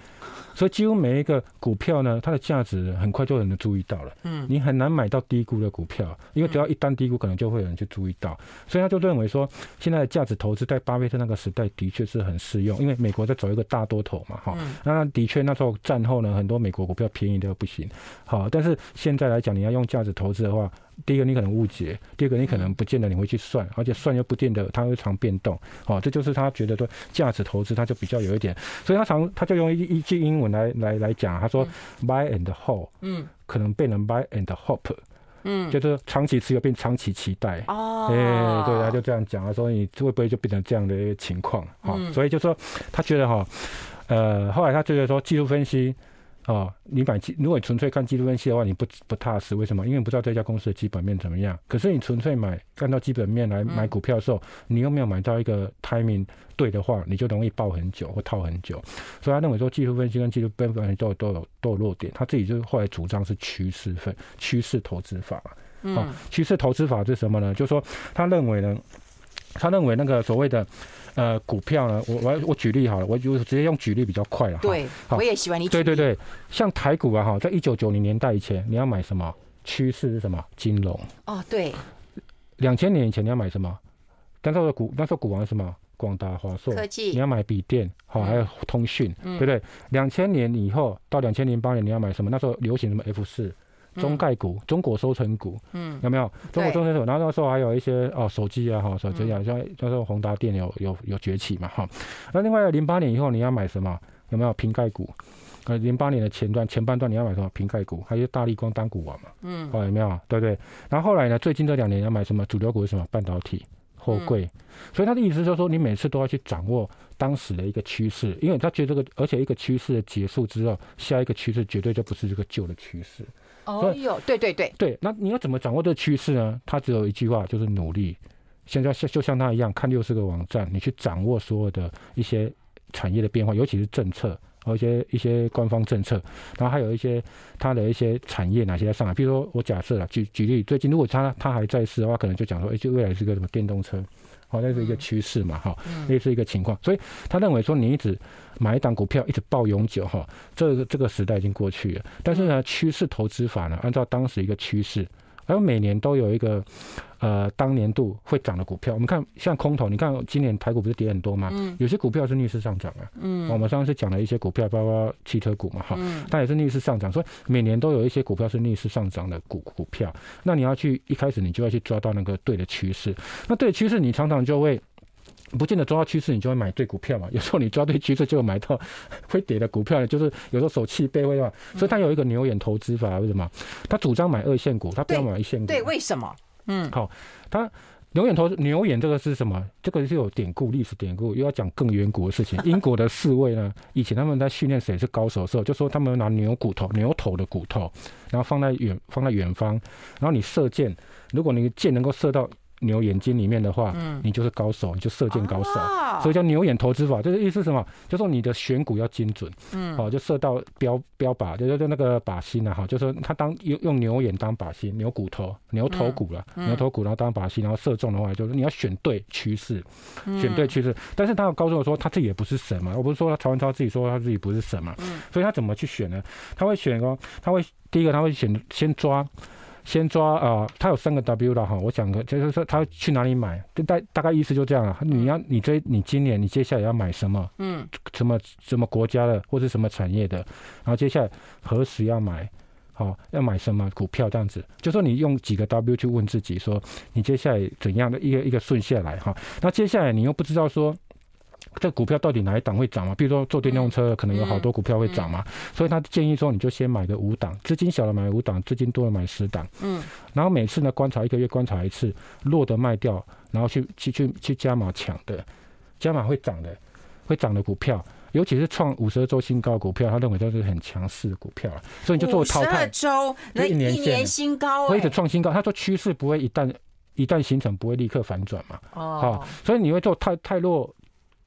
S2: 所以几乎每一个股票呢，它的价值很快就有人注意到了。嗯，你很难买到低估的股票，因为只要一旦低估，可能就会有人去注意到。所以他就认为说，现在的价值投资在巴菲特那个时代的确是很适用，因为美国在走一个大多头嘛，哈。那的确那时候战后呢，很多美国股票便宜的不行。好，但是现在来讲，你要用价值投资的话。第一个你可能误解，第二个你可能不见得你会去算，而且算又不见得它会常变动，哦，这就是他觉得说价值投资他就比较有一点，所以他常他就用一一句英文来来来讲，他说 buy and hold，嗯，可能变成 buy and hope，嗯，就是长期持有变长期期待，哦，哎，对，他就这样讲，他说你会不会就变成这样的一个情况，哈，所以就说他觉得哈，呃，后来他觉得说技术分析。哦，你买基，如果你纯粹看技术分析的话，你不不踏实。为什么？因为你不知道这家公司的基本面怎么样。可是你纯粹买，看到基本面来买股票的时候，你又没有买到一个 timing 对的话，你就容易爆很久或套很久。所以他认为说，技术分析跟技术分析都有都有都有弱点。他自己就后来主张是趋势分趋势投资法。哦，趋势投资法是什么呢？就是说他认为呢，他认为那个所谓的。呃，股票呢，我我我举例好了，我就直接用举例比较快了。
S1: 对，我也喜欢你举例。
S2: 对对对，像台股啊，哈，在一九九零年代以前，你要买什么？趋势是什么？金融。
S1: 哦，对。
S2: 两千年以前你要买什么？那时候的股，那时候股王是什么？广达、华硕。
S1: 科技。
S2: 你要买笔电，好，还有通讯，对不对？两千年以后到两千零八年，你要买什么？那时候流行什么？F 四。中概股、中国收成股，嗯，有没有？中国收成股，然后那时候还有一些哦，手机啊，哈，手机啊，像那时候宏达电有有有崛起嘛，哈。那另外零八年以后你要买什么？有没有瓶盖股？呃，零八年的前段前半段你要买什么？瓶盖股，还有大力光单股王嘛，嗯，哦，有没有？对不对？然后后来呢？最近这两年要买什么？主流股是什么？半导体、货柜。所以他的意思就是说，你每次都要去掌握当时的一个趋势，因为他觉得这个，而且一个趋势的结束之后，下一个趋势绝对就不是这个旧的趋势。
S1: 哦哟，对对对
S2: 对，那你要怎么掌握这个趋势呢？他只有一句话，就是努力。现在像就像他一样，看六十个网站，你去掌握所有的一些产业的变化，尤其是政策，和一些一些官方政策，然后还有一些他的一些产业哪些在上海。比如说我假设啊，举举例，最近如果他他还在世的话，可能就讲说，哎，就未来是个什么电动车。好，那是一个趋势嘛，哈，那是一个情况。所以他认为说，你一直买一档股票一直抱永久，哈，这个这个时代已经过去了。但是呢，趋势投资法呢，按照当时一个趋势。而每年都有一个，呃，当年度会涨的股票。我们看像空头，你看今年台股不是跌很多吗？嗯。有些股票是逆势上涨啊。嗯。我们上次讲了一些股票，包括汽车股嘛，哈。嗯。它也是逆势上涨，所以每年都有一些股票是逆势上涨的股股票。那你要去一开始你就要去抓到那个对的趋势。那对的趋势，你常常就会。不见得抓到趋势，你就会买对股票嘛。有时候你抓对趋势，就会买到会跌的股票呢，就是有时候手气背会嘛。所以他有一个牛眼投资法，为什么？他主张买二线股，他不要买一线股。
S1: 对，为什么？嗯，
S2: 好，他牛眼投牛眼这个是什么？这个是有典故，历史典故，又要讲更远古的事情。英国的侍卫呢，以前他们在训练谁是高手的时候，就说他们拿牛骨头、牛头的骨头，然后放在远放在远方，然后你射箭，如果你箭能够射到。牛眼睛里面的话，嗯，你就是高手，你就射箭高手，哦、所以叫牛眼投资法。就是意思是什么？就说你的选股要精准，嗯，好，就射到标标靶，就就那个靶心啊，哈，就说他当用用牛眼当靶心，牛骨头、牛头骨了，嗯、牛头骨然后当靶心，然后射中的话，就是你要选对趋势，选对趋势。但是他要告诉我说，他自己也不是神嘛，我不是说他曹文超自己说他自己不是神嘛，嗯，所以他怎么去选呢？他会选哦，他会第一个他会选先抓。先抓啊、呃，他有三个 W 的哈，我讲个，就是说他去哪里买，大大概意思就这样了。你要你这你今年你接下来要买什么？嗯，什么什么国家的或是什么产业的，然后接下来何时要买？好，要买什么股票这样子？就说你用几个 W 去问自己，说你接下来怎样的一个一个顺下来哈。那接下来你又不知道说。这股票到底哪一档会涨嘛？比如说做电动车，可能有好多股票会涨嘛，所以他建议说，你就先买个五档，资金小的买五档，资金多的买十档。嗯，然后每次呢观察一个月观察一次，弱的卖掉，然后去去去去加码抢的，加码会涨的，会涨的股票，尤其是创五十二周新高的股票，他认为都是很强势的股票，所以你就做淘汰。五十二
S1: 周，那一年新高，
S2: 会一直创新高。他说趋势不会一旦一旦形成，不会立刻反转嘛。哦，好，所以你会做太太弱。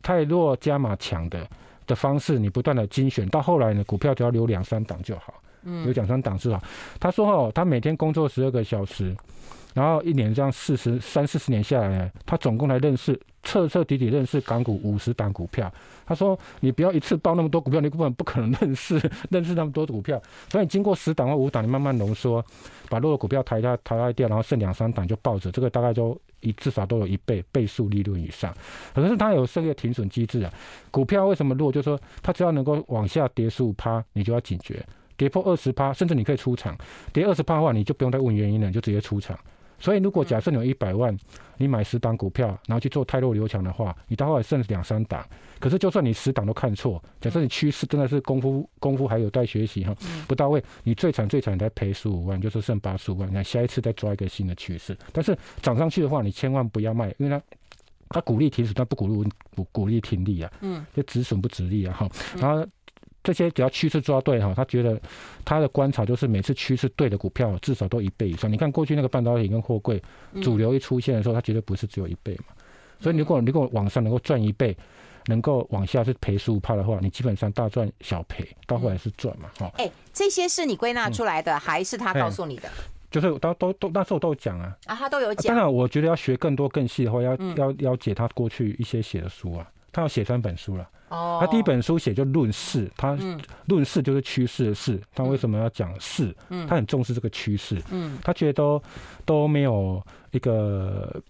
S2: 太弱加码强的的方式，你不断的精选，到后来呢，股票只要留两三档就好，嗯，留两三档是好。他说哦，他每天工作十二个小时，然后一年这样四十三四十年下来，他总共来认识彻彻底底认识港股五十档股票。他说你不要一次报那么多股票，你根本不可能认识 认识那么多股票，所以经过十档或五档，你慢慢浓缩，把弱的股票抬下抬下掉，然后剩两三档就抱着，这个大概就。一至少都有一倍倍数利润以上，可是它有设立停损机制啊。股票为什么弱？就是说它只要能够往下跌十五趴，你就要警觉；跌破二十趴，甚至你可以出场。跌二十趴的话，你就不用再问原因了，你就直接出场。所以，如果假设你有一百万，你买十档股票，然后去做太弱留强的话，你到后来剩两三档。可是，就算你十档都看错，假设你趋势真的是功夫功夫还有待学习哈，不到位，你最惨最惨才赔十五万，就是剩八十五万。那下一次再抓一个新的趋势。但是涨上去的话，你千万不要卖，因为它它鼓励停损，但不鼓励不鼓励停利啊。嗯，就止损不止利啊哈。然后。这些只要趋势抓对哈，他觉得他的观察就是每次趋势对的股票至少都一倍以上。你看过去那个半导体跟货柜主流一出现的时候，他绝对不是只有一倍嘛。所以如果如果往上能够赚一倍，能够往下是赔十五趴的话，你基本上大赚小赔，到后来是赚嘛哈。
S1: 哎，这些是你归纳出来的，还是他告诉你的？
S2: 就是都都都那时候都有讲啊。
S1: 啊，他都有讲。
S2: 当然，我觉得要学更多更细的话，要要要解他过去一些写的书啊。他要写三本书了。哦，他第一本书写就论事，他论事就是趋势的事。他为什么要讲事？嗯，他很重视这个趋势。嗯，他觉得都都没有一个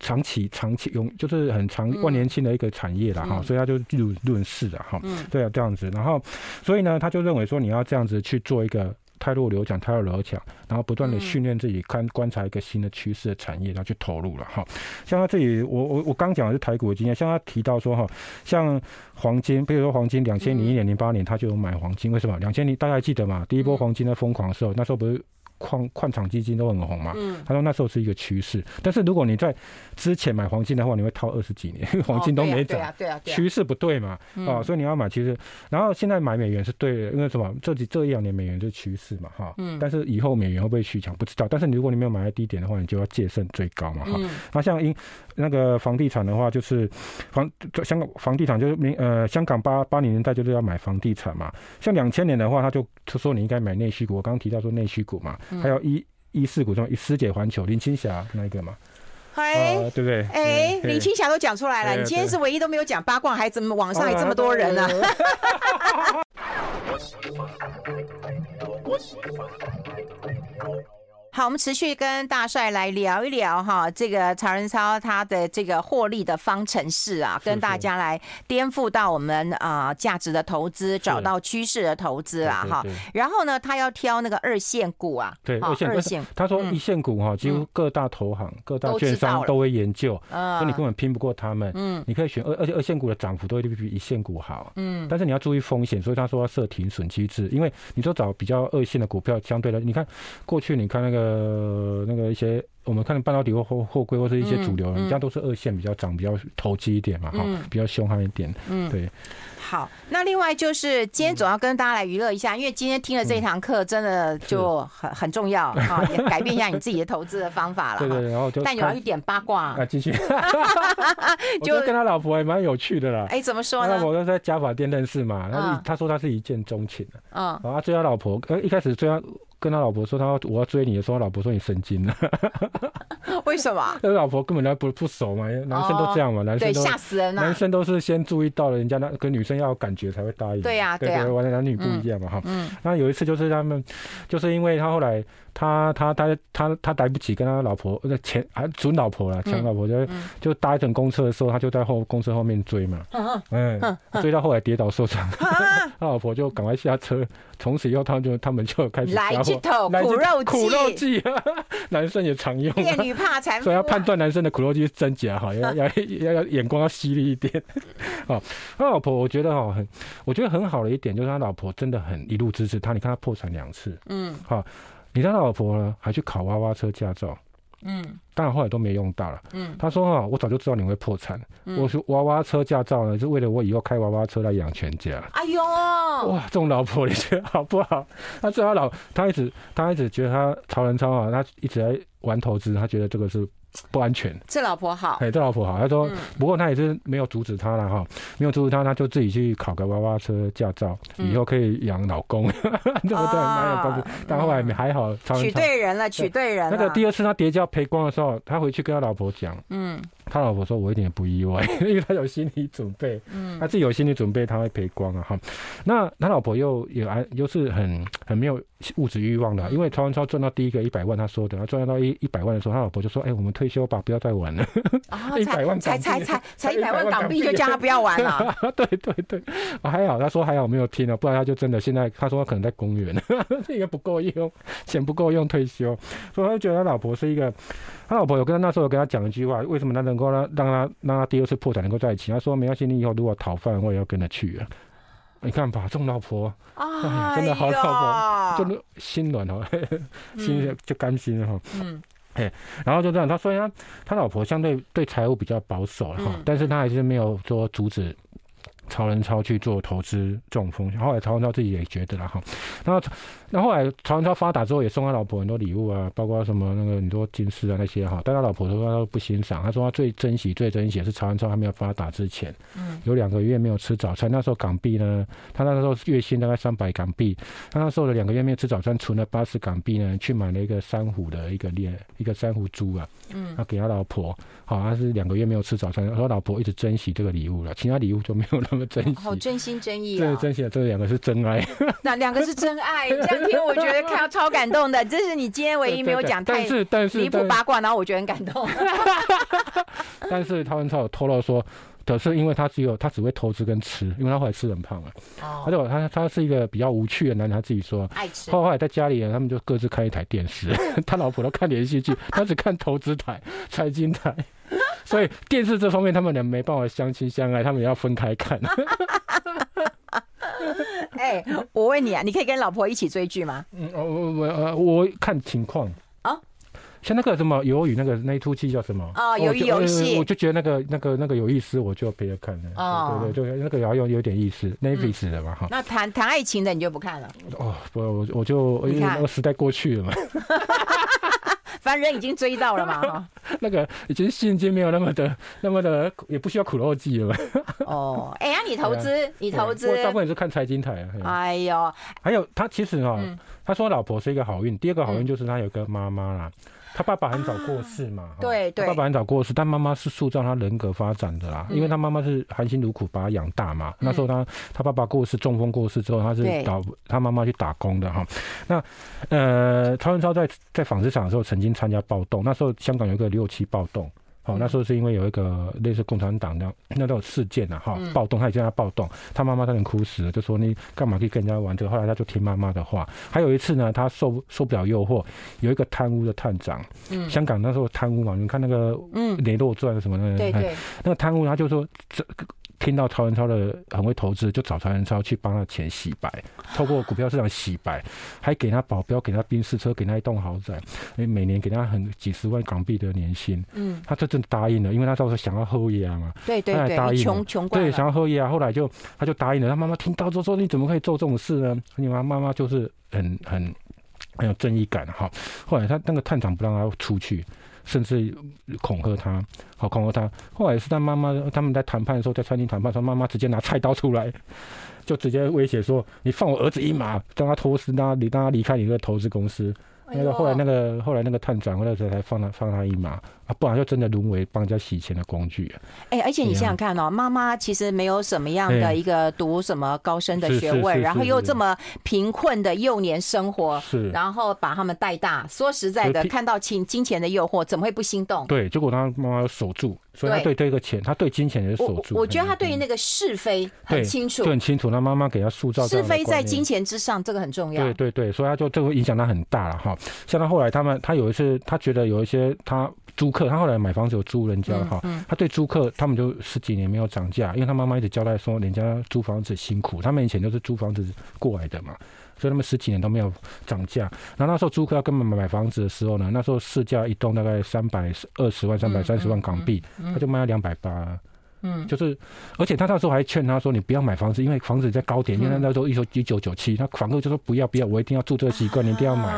S2: 长期长期永就是很长万年青的一个产业了哈，所以他就论论势了哈。嗯，对啊，这样子。然后，所以呢，他就认为说你要这样子去做一个。汰弱流强，泰弱流强，然后不断的训练自己，看观察一个新的趋势的产业，然后去投入了哈。像他这里，我我我刚讲的是台股的经验，像他提到说哈，像黄金，比如说黄金，两千零一年、零八年他就有买黄金，为什么？两千零大家还记得吗？第一波黄金的疯狂的时候，那时候不是。矿矿场基金都很红嘛，他说那时候是一个趋势，但是如果你在之前买黄金的话，你会套二十几年，因为黄金都没涨，趋势不对嘛，啊，所以你要买其实，然后现在买美元是对的，因为什么？这几这一两年美元是趋势嘛，哈，嗯。但是以后美元会不会续强不知道，但是如果你没有买在低点的话，你就要借慎追高嘛，哈，那像因那个房地产的话，就是房香港房地产就是明呃香港八八零年代就是要买房地产嘛，像两千年的话，他就他说你应该买内需股，我刚刚提到说内需股嘛。还有一一四股中，一师姐环球林青霞那一个嘛，
S1: 哎，
S2: 对不对？
S1: 哎，林青霞都讲出来了，你今天是唯一都没有讲八卦，还怎么网上还这么多人呢？好，我们持续跟大帅来聊一聊哈，这个曹仁超他的这个获利的方程式啊，跟大家来颠覆到我们啊价值的投资，找到趋势的投资啊哈。然后呢，他要挑那个二线股啊，
S2: 对，二线。他说一线股哈，几乎各大投行、各大券商都会研究，所以你根本拼不过他们。嗯，你可以选二，而且二线股的涨幅都会比一线股好。嗯，但是你要注意风险，所以他说要设停损机制，因为你说找比较二线的股票，相对来，你看过去你看那个。呃，那个一些我们看半导体或货货柜或是一些主流，人家都是二线比较涨，比较投机一点嘛，哈，比较凶悍一点。嗯，对。
S1: 好，那另外就是今天总要跟大家来娱乐一下，因为今天听了这堂课，真的就很很重要哈，也改变一下你自己的投资的方法了。
S2: 对对，然后就
S1: 但有一点八卦
S2: 啊，继续。就跟他老婆还蛮有趣的啦。
S1: 哎，怎么说呢？
S2: 他老婆在加法店认识嘛，然后他说他是一见钟情的。嗯，然后追他老婆，呃，一开始追他。跟他老婆说，他要我要追你的时候，他老婆说你神经了。
S1: 为什么？
S2: 他老婆根本就不不熟嘛，男生都这样嘛，男生都
S1: 吓死人了。
S2: 男生都是先注意到了人家那跟女生要有感觉才会答应。
S1: 对呀，对呀，
S2: 完了男女不一样嘛哈。嗯。那有一次就是他们，就是因为他后来他他他他他来不及跟他老婆那前啊准老婆了，前老婆就就搭一等公车的时候，他就在后公车后面追嘛。嗯嗯。追到后来跌倒受伤，他老婆就赶快下车。从此以后，他就他们就开始
S1: 来这头苦肉，
S2: 苦肉计，男生也常用。
S1: 变女怕缠，
S2: 所以要判断男生的苦肉计是真假哈，要要 要要眼光要犀利一点。好，他老婆我觉得哈很，我觉得很好的一点就是他老婆真的很一路支持他。你看他破产两次，嗯，好，你看他老婆呢还去考娃娃车驾照。嗯，当然后来都没用到了。嗯，他说哈，我早就知道你会破产。嗯，我说娃娃车驾照呢，是为了我以后开娃娃车来养全家。哎呦，哇，这种老婆你觉得好不好？他最他老，他一直他一直觉得他曹仁超啊，他一直在玩投资，他觉得这个是。不安全，
S1: 这老婆好，
S2: 哎，这老婆好。他说，不过他也是没有阻止他了哈，没有阻止他，他就自己去考个娃娃车驾照，以后可以养老公，对 不对？蛮有帮助。但后来还好，
S1: 娶对人了，娶对人了。
S2: 那个第二次他叠交赔光的时候，他回去跟他老婆讲，嗯，他老婆说，我一点也不意外，因为他有心理准备，嗯，他自己有心理准备，他会赔光啊哈。那他老婆又也安，又是很很没有物质欲望的，因为曹仁超赚到第一个一百万，他说的，他赚到一一百万的时候，他老婆就说，哎，我们退休吧，不要再玩了。一百万才才才才一百万港币，就叫他不要玩了。对对对，还好，他说还好没有听啊，不然他就真的现在他说他可能在公园，这个不够用，钱不够用退休，所以他就觉得他老婆是一个，他老婆有跟他那时候有跟他讲一句话，为什么他能够让让他让他第二次破产能够在一起？他说没关系，你以后如果讨饭，我也要跟着去啊。你看吧，这种老婆，哎，真的好老婆，真的心软哦，心就甘心了哈。嗯。哎，然后就这样，他说他他老婆相对对财务比较保守了哈，但是他还是没有说阻止。曹仁超去做投资这种风险，后来曹仁超自己也觉得了哈。然后，那后来曹仁超发达之后，也送他老婆很多礼物啊，包括什么那个很多金饰啊那些哈。但他老婆说他都不欣赏，他说他最珍惜、最珍惜的是曹仁超还没有发达之前，嗯，有两个月没有吃早餐。那时候港币呢，他那时候月薪大概三百港币，他那时候的两个月没有吃早餐，存了八十港币呢，去买了一个珊瑚的一个链，一个珊瑚珠啊，嗯，他给他老婆，好，他是两个月没有吃早餐，他说老婆一直珍惜这个礼物了，其他礼物就没有那么。
S1: 好真心真意啊！
S2: 对，真心，这两个是真爱。
S1: 那两个是真爱，这样听我觉得看到超感动的。这是你今天唯一没有讲太离谱八卦，然后我觉得很感动。
S2: 但是他们超有透露说，可是因为他只有他只会投资跟吃，因为他后来吃很胖了。哦。而且他他是一个比较无趣的男人，他自己说爱吃。后来在家里，他们就各自开一台电视，他老婆都看连续剧，他只看投资台、财经台。所以电视这方面，他们俩没办法相亲相爱，他们也要分开看。
S1: 哎，我问你啊，你可以跟老婆一起追剧吗？
S2: 嗯，我我我我看情况啊。像那个什么鱿鱼，那个那一出戏叫什么？
S1: 哦，鱿鱼游戏。
S2: 我就觉得那个那个那个有意思，我就陪着看了。哦，对对，就那个要有有点意思，那意思的嘛哈。
S1: 那谈谈爱情的你就不看了？
S2: 哦，不，我我就因为那个时代过去了嘛。
S1: 反正人已经追到了嘛，
S2: 那个已经现金没有那么的、那么的，也不需要苦肉计了。
S1: 哦，哎呀，你投资，你投资，
S2: 我大部分也是看财经台啊。哎呦，还有他其实哈，他说老婆是一个好运，第二个好运就是他有个妈妈啦。他爸爸很早过世嘛，啊、
S1: 对对，
S2: 爸爸很早过世，但妈妈是塑造他人格发展的啦，嗯、因为他妈妈是含辛茹苦把他养大嘛。嗯、那时候他他爸爸过世，中风过世之后，他是打他妈妈去打工的哈。那呃，曹文超在在纺织厂的时候曾经参加暴动，那时候香港有一个六七暴动。哦，那时候是因为有一个类似共产党的那种事件啊，哈，暴动，他也叫他暴动，他妈妈差点哭死了，就说你干嘛可以跟人家玩这个？后来他就听妈妈的话。还有一次呢，他受受不了诱惑，有一个贪污的探长，嗯，香港那时候贪污嘛，你看那个嗯，雷洛传什么的，对对，那个贪污他就说这个。听到曹仁超的很会投资，就找曹仁超去帮他钱洗白，透过股票市场洗白，还给他保镖，给他宾士车，给他一栋豪宅，每年给他很几十万港币的年薪。嗯，他这真答应了，因为他到时候想要后裔啊嘛。对对对，答应穷穷对，想要后裔啊，后来就他就答应了。他妈妈听到之后说：“你怎么可以做这种事呢？”你妈妈妈就是很很很有正义感哈。后来他那个探长不让他出去。甚至恐吓他，好恐吓他。后来是他妈妈他们在谈判的时候，在餐厅谈判的时候，妈妈直接拿菜刀出来，就直接威胁说：“你放我儿子一马，让他脱身，让他离让他离开你的投资公司。”那个后来那个后来那个探长，那时候才放他放他一马啊，不然就真的沦为帮人家洗钱的工具。
S1: 哎，而且你想想看哦，妈妈其实没有什么样的一个读什么高深的学问，然后又这么贫困的幼年生活，是，然后把他们带大。说实在的，看到金金钱的诱惑，怎么会不心动？
S2: 对，结果他妈妈守住，所以他对这个钱，他对金钱也守住。
S1: 我觉得他对于那个是非很清楚，
S2: 就很清楚。他妈妈给他塑造
S1: 是非在金钱之上，这个很重要。
S2: 对对对，所以他就这个影响他很大了哈。像他后来，他们他有一次，他觉得有一些他租客，他后来买房子有租人家哈，他对租客他们就十几年没有涨价，因为他妈妈一直交代说，人家租房子辛苦，他们以前都是租房子过来的嘛，所以他们十几年都没有涨价。然后那时候租客要跟他们买房子的时候呢，那时候市价一栋大概三百二十万、三百三十万港币，他就卖了两百八。嗯，就是，而且他那时候还劝他说：“你不要买房子，因为房子在高点。”因为那时候一说一九九七，他房客就说：“不要不要，我一定要住这个习惯，你一定要买。”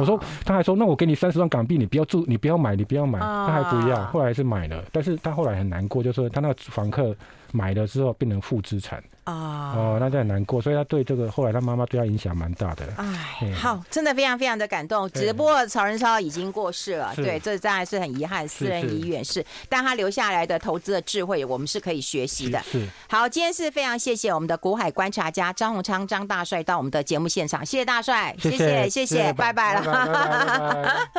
S2: 我说，他还说：“那我给你三十万港币，你不要住，你不要买，你不要买。”他还不要，后来是买了，但是他后来很难过，就是他那个房客买了之后变成负资产。啊哦，那就很难过，所以他对这个后来他妈妈对他影响蛮大的。
S1: 哎，好，真的非常非常的感动。只不过曹仁超已经过世了，对，这当然是很遗憾，私人已远逝。但他留下来的投资的智慧，我们是可以学习的。是，好，今天是非常谢谢我们的股海观察家张宏昌张大帅到我们的节目现场，谢谢大帅，谢谢谢谢，拜拜了。